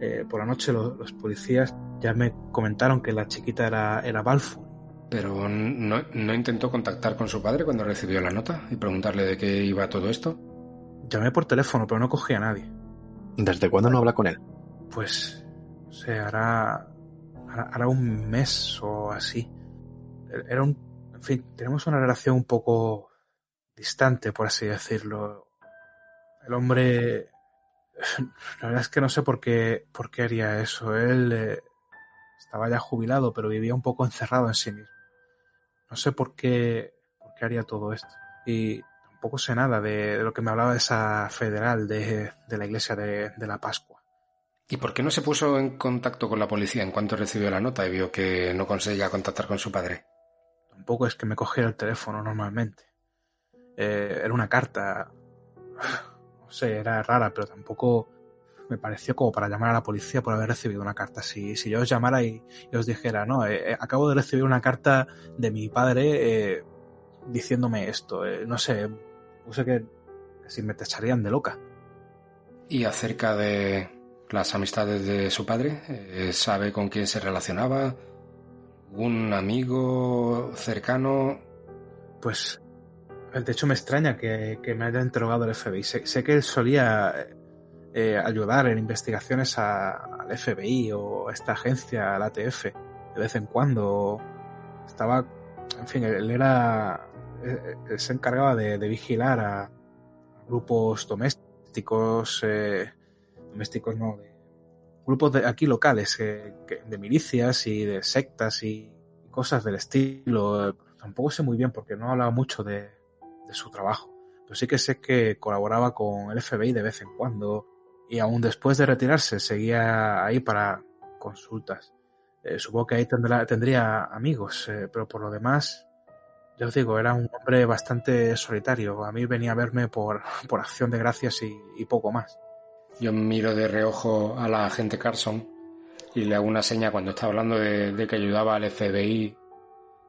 eh, por la noche los, policías ya me comentaron que la chiquita era, era Balfour. ¿Pero no, no intentó contactar con su padre cuando recibió la nota y preguntarle de qué iba todo esto? Llamé por teléfono, pero no cogía a nadie. ¿Desde cuándo no habla con él? Pues se hará, hará un mes o así. Era un, en fin, tenemos una relación un poco distante, por así decirlo. El hombre, la verdad es que no sé por qué, por qué haría eso. Él eh, estaba ya jubilado, pero vivía un poco encerrado en sí mismo. No sé por qué, por qué haría todo esto. Y tampoco sé nada de, lo que me hablaba esa federal de, de la iglesia de, de la Pascua. ¿Y por qué no se puso en contacto con la policía en cuanto recibió la nota y vio que no conseguía contactar con su padre? Tampoco es que me cogiera el teléfono normalmente. Eh, era una carta. No sé, era rara, pero tampoco me pareció como para llamar a la policía por haber recibido una carta. Si, si yo os llamara y, os dijera, no, eh, eh, acabo de recibir una carta de mi padre diciéndome esto, no sé, puse que, que si me tacharían de loca. ¿Y acerca de, las amistades de su padre, eh, sabe con quién se relacionaba, un amigo cercano. Pues, de hecho me extraña que, me haya interrogado el FBI. Sé, que él solía eh, ayudar en investigaciones al FBI o a esta agencia, al ATF, de vez en cuando. Estaba, en fin, él era, él se encargaba de, vigilar a grupos domésticos. Eh, domésticos no, de grupos de aquí locales, de milicias y de sectas y cosas del estilo. Tampoco sé muy bien porque no hablaba mucho de, su trabajo. Pero sí que sé que colaboraba con el FBI de vez en cuando y aún después de retirarse seguía ahí para consultas. Eh, supongo que ahí tendría amigos, eh, pero por lo demás, ya os digo, era un hombre bastante solitario. A mí venía a verme por, por acción de gracias y poco más. Yo miro de reojo a la agente Carson y le hago una seña cuando está hablando de, que ayudaba al FBI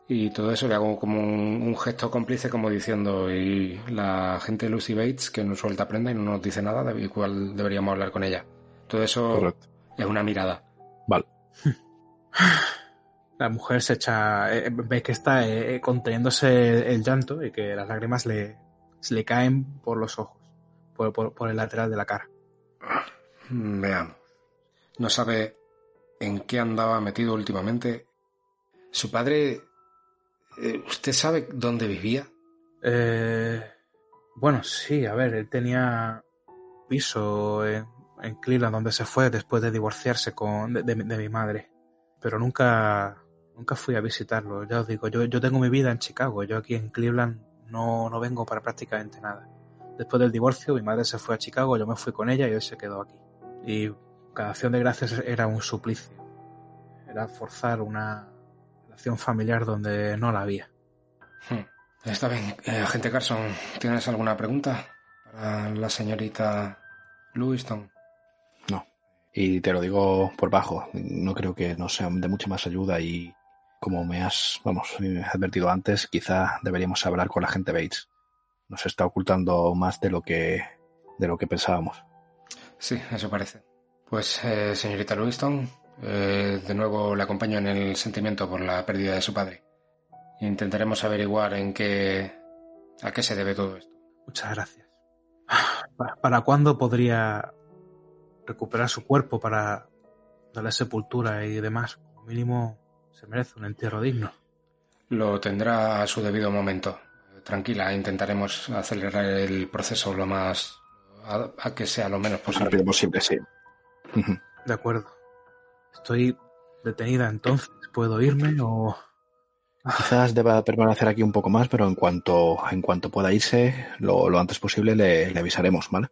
y todo eso, le hago como un, gesto cómplice como diciendo, y la agente Lucy Bates, que no suelta prenda y no nos dice nada, de cuál deberíamos hablar con ella. Todo eso es una mirada. Vale. La mujer se echa, eh, ve que está eh, conteniéndose el, llanto y que las lágrimas le, le caen por los ojos, por el lateral de la cara. Veamos. No sabe en qué andaba metido últimamente. Su padre... Eh, ¿Usted sabe dónde vivía? Eh, bueno, sí, a ver, él tenía piso en, Cleveland donde se fue después de divorciarse con, de, mi madre. Pero nunca, nunca fui a visitarlo. Ya os digo, yo, yo tengo mi vida en Chicago. Yo aquí en Cleveland no, no vengo para prácticamente nada. Después del divorcio, mi madre se fue a Chicago, yo me fui con ella y hoy se quedó aquí. Y cada acción de gracias era un suplicio. Era forzar una relación familiar donde no la había. Hmm. Está bien. Eh, agente Carson, ¿tienes alguna pregunta para la señorita Lewiston? No. Y te lo digo por bajo. No creo que no sea de mucha más ayuda y como me has, vamos, advertido antes, quizá deberíamos hablar con la agente Bates nos está ocultando más de lo que, de lo que pensábamos. Sí, eso parece. Pues, eh, señorita Lewiston, eh, de nuevo le acompaño en el sentimiento por la pérdida de su padre. Intentaremos averiguar en qué, a qué se debe todo esto. Muchas gracias. ¿Para, cuándo podría recuperar su cuerpo para darle sepultura y demás. Como mínimo se merece un entierro digno. Lo tendrá a su debido momento. Tranquila, intentaremos acelerar el proceso lo más. a, que sea lo menos posible. Rápido posible, sí. De acuerdo. Estoy detenida entonces. ¿Puedo irme o.? Quizás deba permanecer aquí un poco más, pero en cuanto, en cuanto pueda irse, lo, lo antes posible le, le, avisaremos, ¿vale?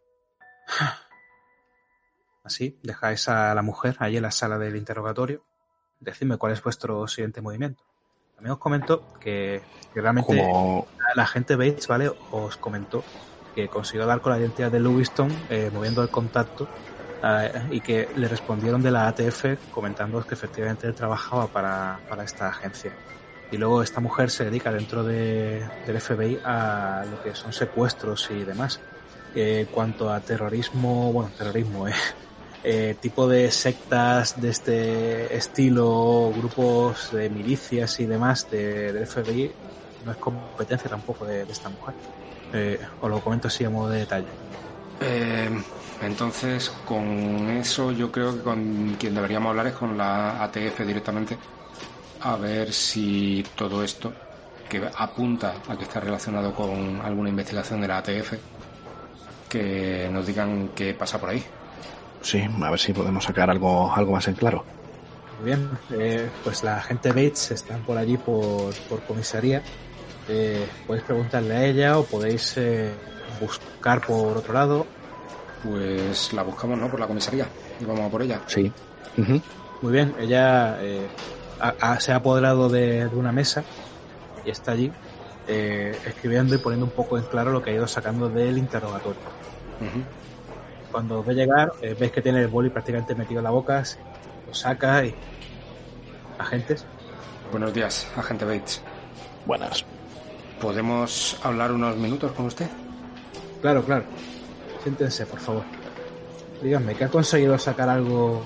Así, dejáis a la mujer allí en la sala del interrogatorio. Decidme cuál es vuestro siguiente movimiento. También os comento que, que realmente Como... la gente Bates, ¿vale? Os comentó que consiguió dar con la identidad de Lewiston eh, moviendo el contacto eh, y que le respondieron de la ATF comentando que efectivamente él trabajaba para, para esta agencia. Y luego esta mujer se dedica dentro de, del FBI a lo que son secuestros y demás. Eh, cuanto a terrorismo, bueno, terrorismo, eh, eh, tipo de sectas de este estilo, grupos de milicias y demás de, del FBI, no es competencia tampoco de, de esta mujer. Eh, os lo comento así a modo de detalle. Eh, entonces, con eso yo creo que con quien deberíamos hablar es con la ATF directamente a ver si todo esto que apunta a que está relacionado con alguna investigación de la ATF que nos digan qué pasa por ahí. Sí, a ver si podemos sacar algo, algo más en claro. Muy bien, eh, pues la gente Bates están por allí por, por comisaría. Eh, podéis preguntarle a ella o podéis eh, buscar por otro lado. Pues la buscamos, ¿no? Por la comisaría y vamos a por ella. Sí. Uh -huh. Muy bien, ella eh, a, a, se ha apoderado de, de, una mesa y está allí eh, escribiendo y poniendo un poco en claro lo que ha ido sacando del interrogatorio. Uh -huh. Cuando ve llegar, eh, ves que tiene el boli prácticamente metido en la boca, se lo saca y... Agentes. Buenos días, agente Bates. Buenas. ¿Podemos hablar unos minutos con usted? Claro, claro. Siéntense, por favor. Díganme, ¿qué ha conseguido sacar algo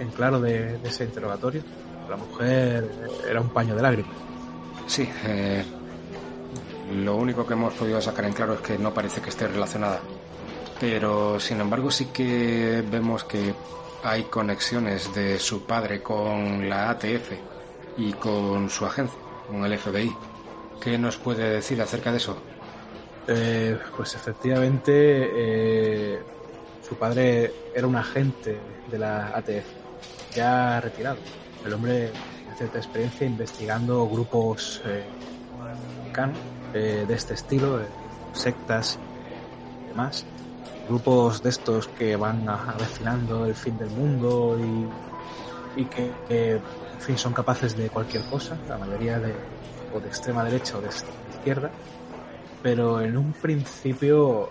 en claro de, de ese interrogatorio? La mujer era un paño de lágrimas. Sí, eh, lo único que hemos podido sacar en claro es que no parece que esté relacionada. Pero, sin embargo, sí que vemos que hay conexiones de su padre con la ATF y con su agencia, con el FBI. ¿Qué nos puede decir acerca de eso? Eh, pues efectivamente, eh, su padre era un agente de la ATF, ya retirado. El hombre tiene cierta experiencia investigando grupos eh, de este estilo, sectas y demás. Grupos de estos que van avecinando el fin del mundo y, que, en fin, son capaces de cualquier cosa, la mayoría de, o de extrema derecha o de izquierda pero en un principio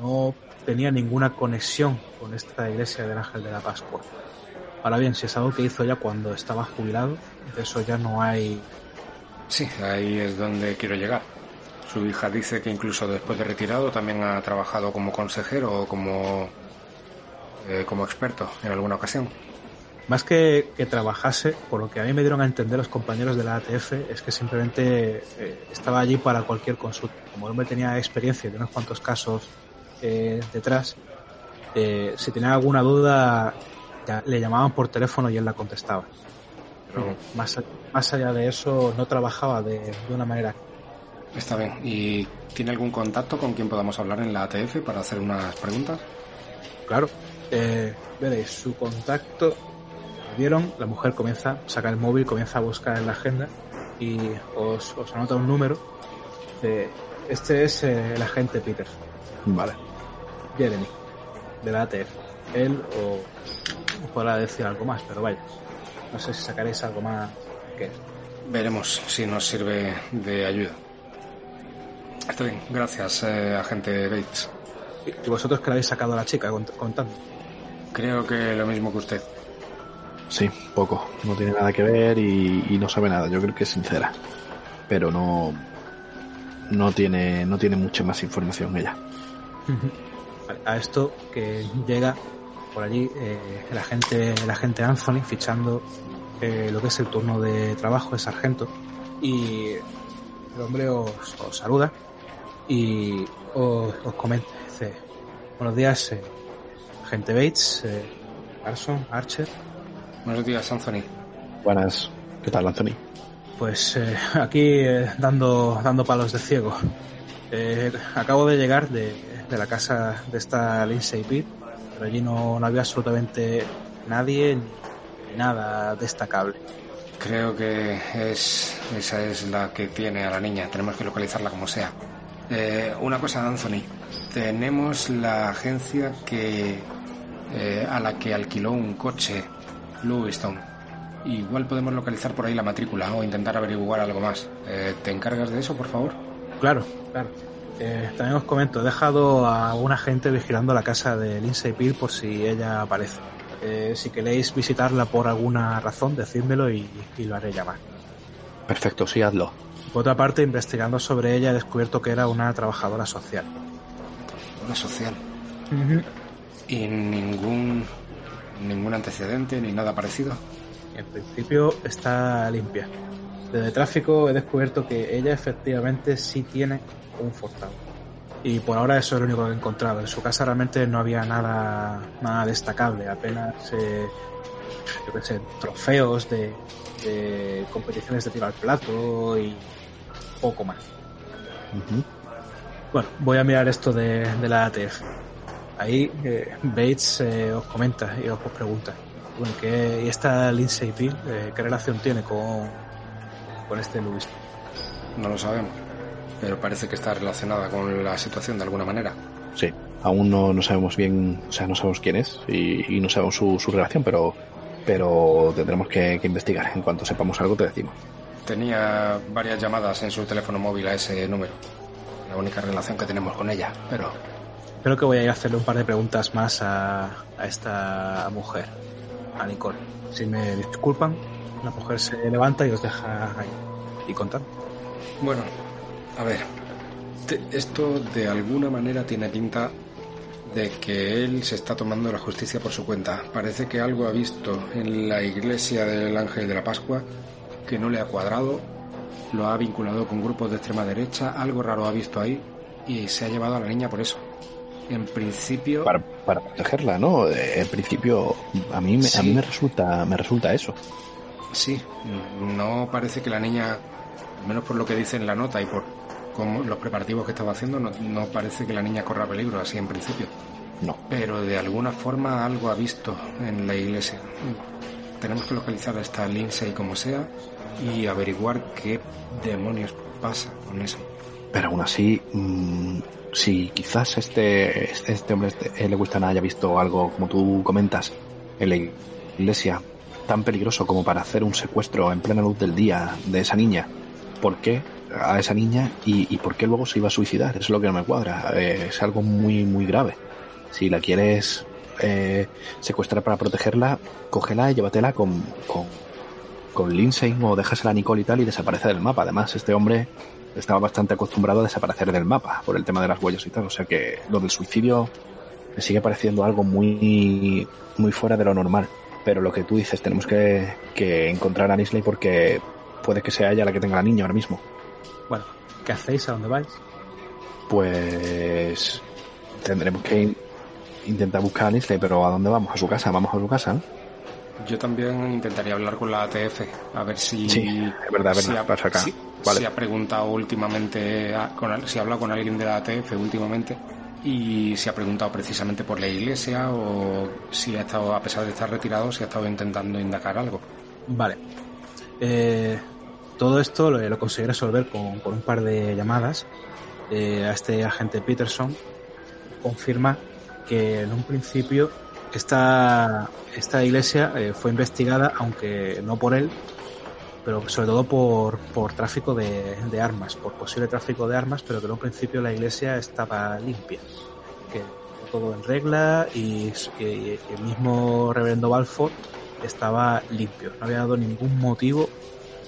no tenía ninguna conexión con esta iglesia del Ángel de la Pascua. Ahora bien, si es algo que hizo ya cuando estaba jubilado, de eso ya no hay... Sí, ahí es donde quiero llegar. Su hija dice que incluso después de retirado también ha trabajado como consejero o como, eh, como experto en alguna ocasión. Más que, que, trabajase, por lo que a mí me dieron a entender los compañeros de la ATF, es que simplemente eh, estaba allí para cualquier consulta. Como el hombre tenía experiencia de unos cuantos casos eh, detrás, eh, si tenía alguna duda, ya, le llamaban por teléfono y él la contestaba. Pero más, más allá de eso, no trabajaba de, de una manera. Está bien. ¿Y tiene algún contacto con quien podamos hablar en la ATF para hacer unas preguntas? Claro. veréis, su contacto vieron, la mujer comienza, saca el móvil, comienza a buscar en la agenda y os, os anota un número. De, este es eh, el agente Peter. Vale. Jeremy, de la ATF. Él o podrá decir algo más, pero vaya. No sé si sacaréis algo más que Veremos si nos sirve de ayuda. Está bien, gracias, eh, agente Bates. ¿Y vosotros que la habéis sacado a la chica contando? Creo que lo mismo que usted. Sí, poco. No tiene nada que ver y, y, no sabe nada. Yo creo que es sincera. Pero no. No tiene, no tiene mucha más información ella. A esto que llega por allí eh, el agente, el agente Anthony fichando eh, lo que es el turno de trabajo de sargento y el hombre os, os saluda y os, os, comenta, dice, buenos días, eh, Gente Bates, eh, Arson, Archer. Buenos días, Anthony. Buenas. ¿Qué tal, Anthony? Pues eh, aquí eh, dando, dando palos de ciego. Eh, acabo de llegar de, de, la casa de esta Lindsay Pitt, pero allí no, no había absolutamente nadie ni nada destacable. Creo que es esa es la que tiene a la niña. Tenemos que localizarla como sea. Eh, una cosa, Anthony. Tenemos la agencia que eh, a la que alquiló un coche, Lewiston. Igual podemos localizar por ahí la matrícula o intentar averiguar algo más. Eh, ¿Te encargas de eso, por favor? Claro, claro. Eh, también os comento, he dejado a un agente vigilando la casa de Lindsay Peel por si ella aparece. Eh, si queréis visitarla por alguna razón, decídmelo y, y, lo haré llamar. Perfecto, sí, hazlo. Por otra parte, investigando sobre ella, he descubierto que era una trabajadora social. ¿Una social? Uh -huh. ¿Y ningún, ningún antecedente ni nada parecido? En principio está limpia. Desde tráfico he descubierto que ella efectivamente sí tiene un fortado. Y por ahora eso es lo único que he encontrado. En su casa realmente no había nada, nada destacable, apenas eh, yo qué sé, trofeos de, de, competiciones de tiro al plato y poco más. Uh -huh. Bueno, voy a mirar esto de, de la ATF. Ahí eh, Bates eh, os comenta y os pregunta. Bueno, ¿qué, ¿y esta Lindsay Peel, eh, qué relación tiene con, con este Luis? No lo sabemos, pero parece que está relacionada con la situación de alguna manera. Sí, aún no, no sabemos bien, o sea, no sabemos quién es y, y no sabemos su, su, relación, pero, pero tendremos que, que investigar. En cuanto sepamos algo, te decimos. Tenía varias llamadas en su teléfono móvil a ese número. La única relación que tenemos con ella, pero... Creo que voy a ir a hacerle un par de preguntas más a, a esta mujer a Nicole. Si me disculpan, la mujer se levanta y os deja ahí. Y contar. Bueno, a ver. Te, esto de alguna manera tiene pinta de que él se está tomando la justicia por su cuenta. Parece que algo ha visto en la iglesia del Ángel de la Pascua que no le ha cuadrado, lo ha vinculado con grupos de extrema derecha, algo raro ha visto ahí y se ha llevado a la niña por eso. En principio para, para protegerla no en principio a mí me, sí. a mí me resulta me resulta eso. Sí no parece que la niña al menos por lo que dice en la nota y por como los preparativos que estaba haciendo no, no parece que la niña corra peligro así en principio. No. Pero de alguna forma algo ha visto en la iglesia. Tenemos que localizar a esta Lindsay como sea y averiguar qué demonios pasa con eso pero aún así mmm si quizás este, este hombre, este, le gusta haya visto algo, como tú comentas, en la iglesia, tan peligroso como para hacer un secuestro en plena luz del día de esa niña, ¿por qué a esa niña y, y por qué luego se iba a suicidar? Es lo que no me cuadra. Eh, es algo muy, muy grave. Si la quieres eh, secuestrar para protegerla, cógela y llévatela con, con, con Lindsay o déjasela a Nicole y tal y desaparece del mapa. Además, este hombre estaba bastante acostumbrado a desaparecer del mapa por el tema de las huellas y tal. O sea que lo del suicidio me sigue pareciendo algo muy, muy fuera de lo normal. Pero lo que tú dices, tenemos que, que encontrar a Nisley porque puede que sea ella la que tenga la niña ahora mismo. Bueno, ¿qué hacéis? ¿A dónde vais? Pues tendremos que intentar buscar a Nisley, pero ¿a dónde vamos? ¿A su casa? ¿Vamos a su casa? Yo también intentaría hablar con la ATF, a ver si... Sí, es verdad, es verdad, si pasa acá. Si, vale. si ha preguntado últimamente, con, si ha hablado con alguien de la ATF últimamente y si ha preguntado precisamente por la iglesia o si ha estado, a pesar de estar retirado, si ha estado intentando indagar algo. Vale. Eh, todo esto lo, lo, conseguí resolver con, con, un par de llamadas eh, a este agente Peterson. Confirma que en un principio esta, esta iglesia eh, fue investigada, aunque no por él, pero sobre todo por, por tráfico de, de, armas, por posible tráfico de armas, pero que en un principio la iglesia estaba limpia, que todo en regla y, y, el mismo reverendo Balfour estaba limpio, no había dado ningún motivo,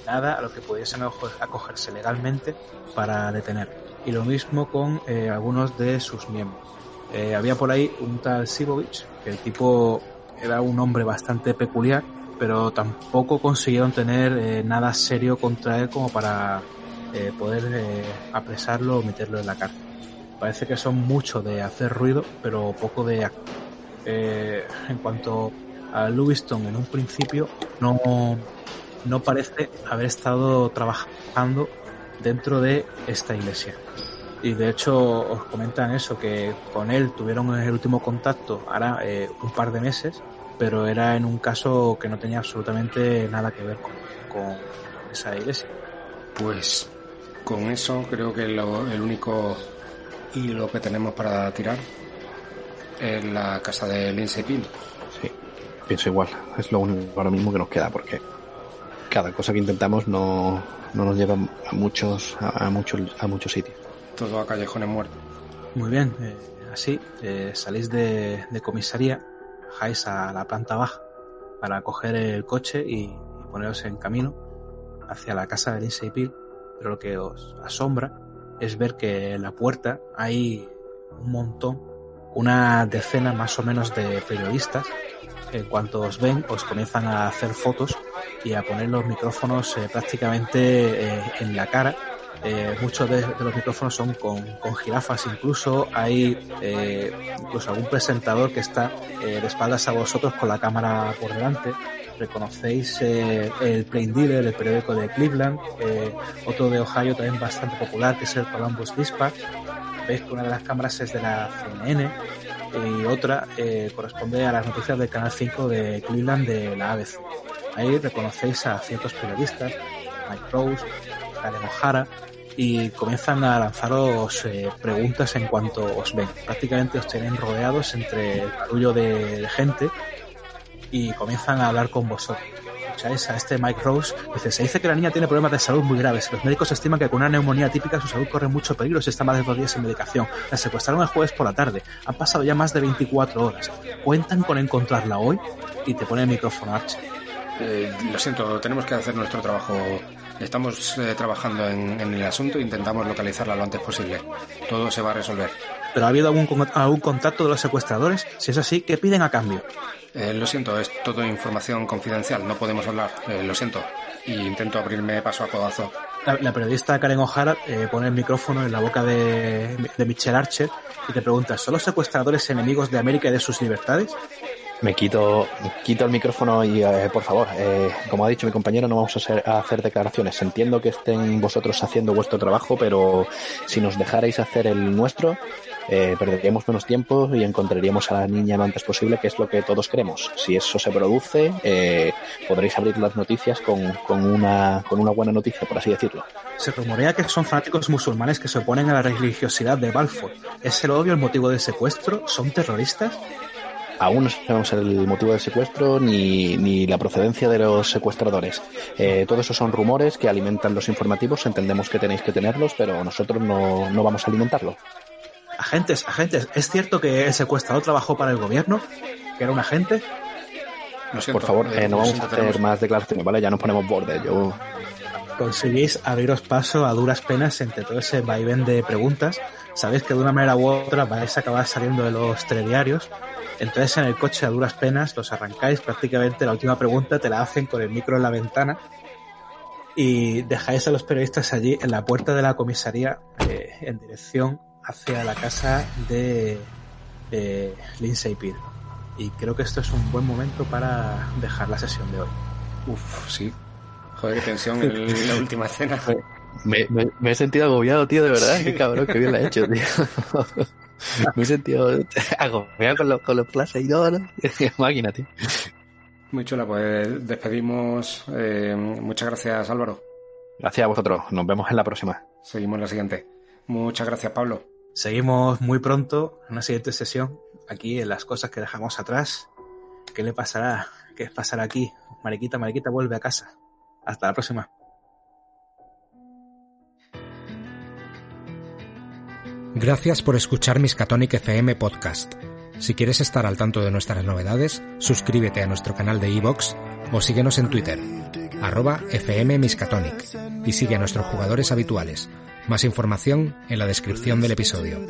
nada a lo que pudiesen acogerse legalmente para detener. Y lo mismo con eh, algunos de sus miembros. Eh, había por ahí un tal Sibovich, que el tipo era un hombre bastante peculiar, pero tampoco consiguieron tener eh, nada serio contra él como para eh, poder eh, apresarlo o meterlo en la cárcel. Parece que son mucho de hacer ruido, pero poco de eh, en cuanto a Lewiston en un principio no, no parece haber estado trabajando dentro de esta iglesia. Y de hecho os comentan eso, que con él tuvieron el último contacto ahora eh, un par de meses, pero era en un caso que no tenía absolutamente nada que ver con, con esa iglesia. Pues con eso creo que lo, el único hilo que tenemos para tirar es la casa de Lindsay Peel. Sí, pienso igual. Es lo único ahora mismo que nos queda porque cada cosa que intentamos no, no nos lleva a muchos, a, a muchos, a muchos sitios. Todo a callejones muertos. Muy bien, eh, así eh, salís de, de, comisaría, bajáis a la planta baja para coger el coche y, poneros en camino hacia la casa de Lindsay Peel, pero lo que os asombra es ver que en la puerta hay un montón, una decena más o menos de periodistas. En cuanto os ven, os comienzan a hacer fotos y a poner los micrófonos eh, prácticamente en la cara. Eh, muchos de, de, los micrófonos son con, con jirafas, incluso hay eh, incluso algún presentador que está de espaldas a vosotros con la cámara por delante. Reconocéis el Plain Dealer, el periódico de Cleveland, otro de Ohio también bastante popular, que es el Columbus Dispatch. Veis que una de las cámaras es de la CNN, y otra eh, corresponde a las noticias del Canal 5 de Cleveland de la ABC. Ahí reconocéis a ciertos periodistas, Mike Rose, Karen O'Hara, y comienzan a lanzaros eh, preguntas en cuanto os ven. Prácticamente os tienen rodeados entre el barullo de, de gente y comienzan a hablar con vosotros escucháis a este Mike Rose, dice, se dice que la niña tiene problemas de salud muy graves. Los médicos estiman que con una neumonía típica su salud corre mucho peligro si está más de dos días en medicación. La secuestraron el jueves por la tarde. Han pasado ya más de 24 horas. ¿Cuentan con encontrarla hoy? Y te pone el micrófono, Archie. Eh, lo siento, tenemos que hacer nuestro trabajo. Estamos eh, trabajando en, en, el asunto e intentamos localizarla lo antes posible. Todo se va a resolver. ¿Pero ha habido algún, algún contacto de los secuestradores? Si es así, ¿qué piden a cambio? Eh, lo siento, es todo información confidencial, no podemos hablar, eh, lo siento. Y intento abrirme paso a codazo. La, la periodista Karen O'Hara pone el micrófono en la boca de, de Michelle Archer y te pregunta, ¿son los secuestradores enemigos de América y de sus libertades? Me quito, quito el micrófono y, eh, por favor, eh, como ha dicho mi compañero, no vamos a hacer, declaraciones. Entiendo que estén vosotros haciendo vuestro trabajo, pero si nos dejarais hacer el nuestro, eh, perderíamos menos tiempo y encontraríamos a la niña lo antes posible, que es lo que todos queremos. Si eso se produce, eh, podréis abrir las noticias con, con, una, con una buena noticia, por así decirlo. Se rumorea que son fanáticos musulmanes que se oponen a la religiosidad de Balfour. ¿Es el odio el motivo del secuestro? ¿Son terroristas? Aún no sabemos el motivo del secuestro ni, ni la procedencia de los secuestradores. Eh, todo eso son rumores que alimentan los informativos. Entendemos que tenéis que tenerlos, pero nosotros no, no vamos a alimentarlo. Agentes, agentes, ¿es cierto que el secuestrador trabajó para el gobierno? ¿Que era un agente? Siento, Por favor, eh, no vamos a hacer tenemos... más declaraciones, ¿vale? Ya nos ponemos borde. Yo... Conseguís abriros paso a duras penas entre todo ese vaivén de preguntas. Sabéis que de una manera u otra vais a acabar saliendo de los telediarios entonces en el coche a duras penas los arrancáis, prácticamente la última pregunta te la hacen con el micro en la ventana y dejáis a los periodistas allí en la puerta de la comisaría eh, en dirección hacia la casa de eh, Lindsay Peer. Y creo que esto es un buen momento para dejar la sesión de hoy. Uf, sí. Joder, qué tensión en la última escena. Me, me, me, he sentido agobiado, tío, de verdad. Qué cabrón, qué bien la he hecho, tío. me he sentido agobiado con los, con los flashes y todo, ¿no? Máquina, tío. Muy chula, pues despedimos. Eh, muchas gracias, Álvaro. Gracias a vosotros. Nos vemos en la próxima. Seguimos en la siguiente. Muchas gracias, Pablo. Seguimos muy pronto en una siguiente sesión. Aquí en las cosas que dejamos atrás. ¿Qué le pasará? ¿Qué pasará aquí? Mariquita, Mariquita vuelve a casa. Hasta la próxima. Gracias por escuchar Miskatonic FM Podcast. Si quieres estar al tanto de nuestras novedades, suscríbete a nuestro canal de iVoox o síguenos en Twitter, arroba FM Miskatonic, y sigue a nuestros jugadores habituales. Más información en la descripción del episodio.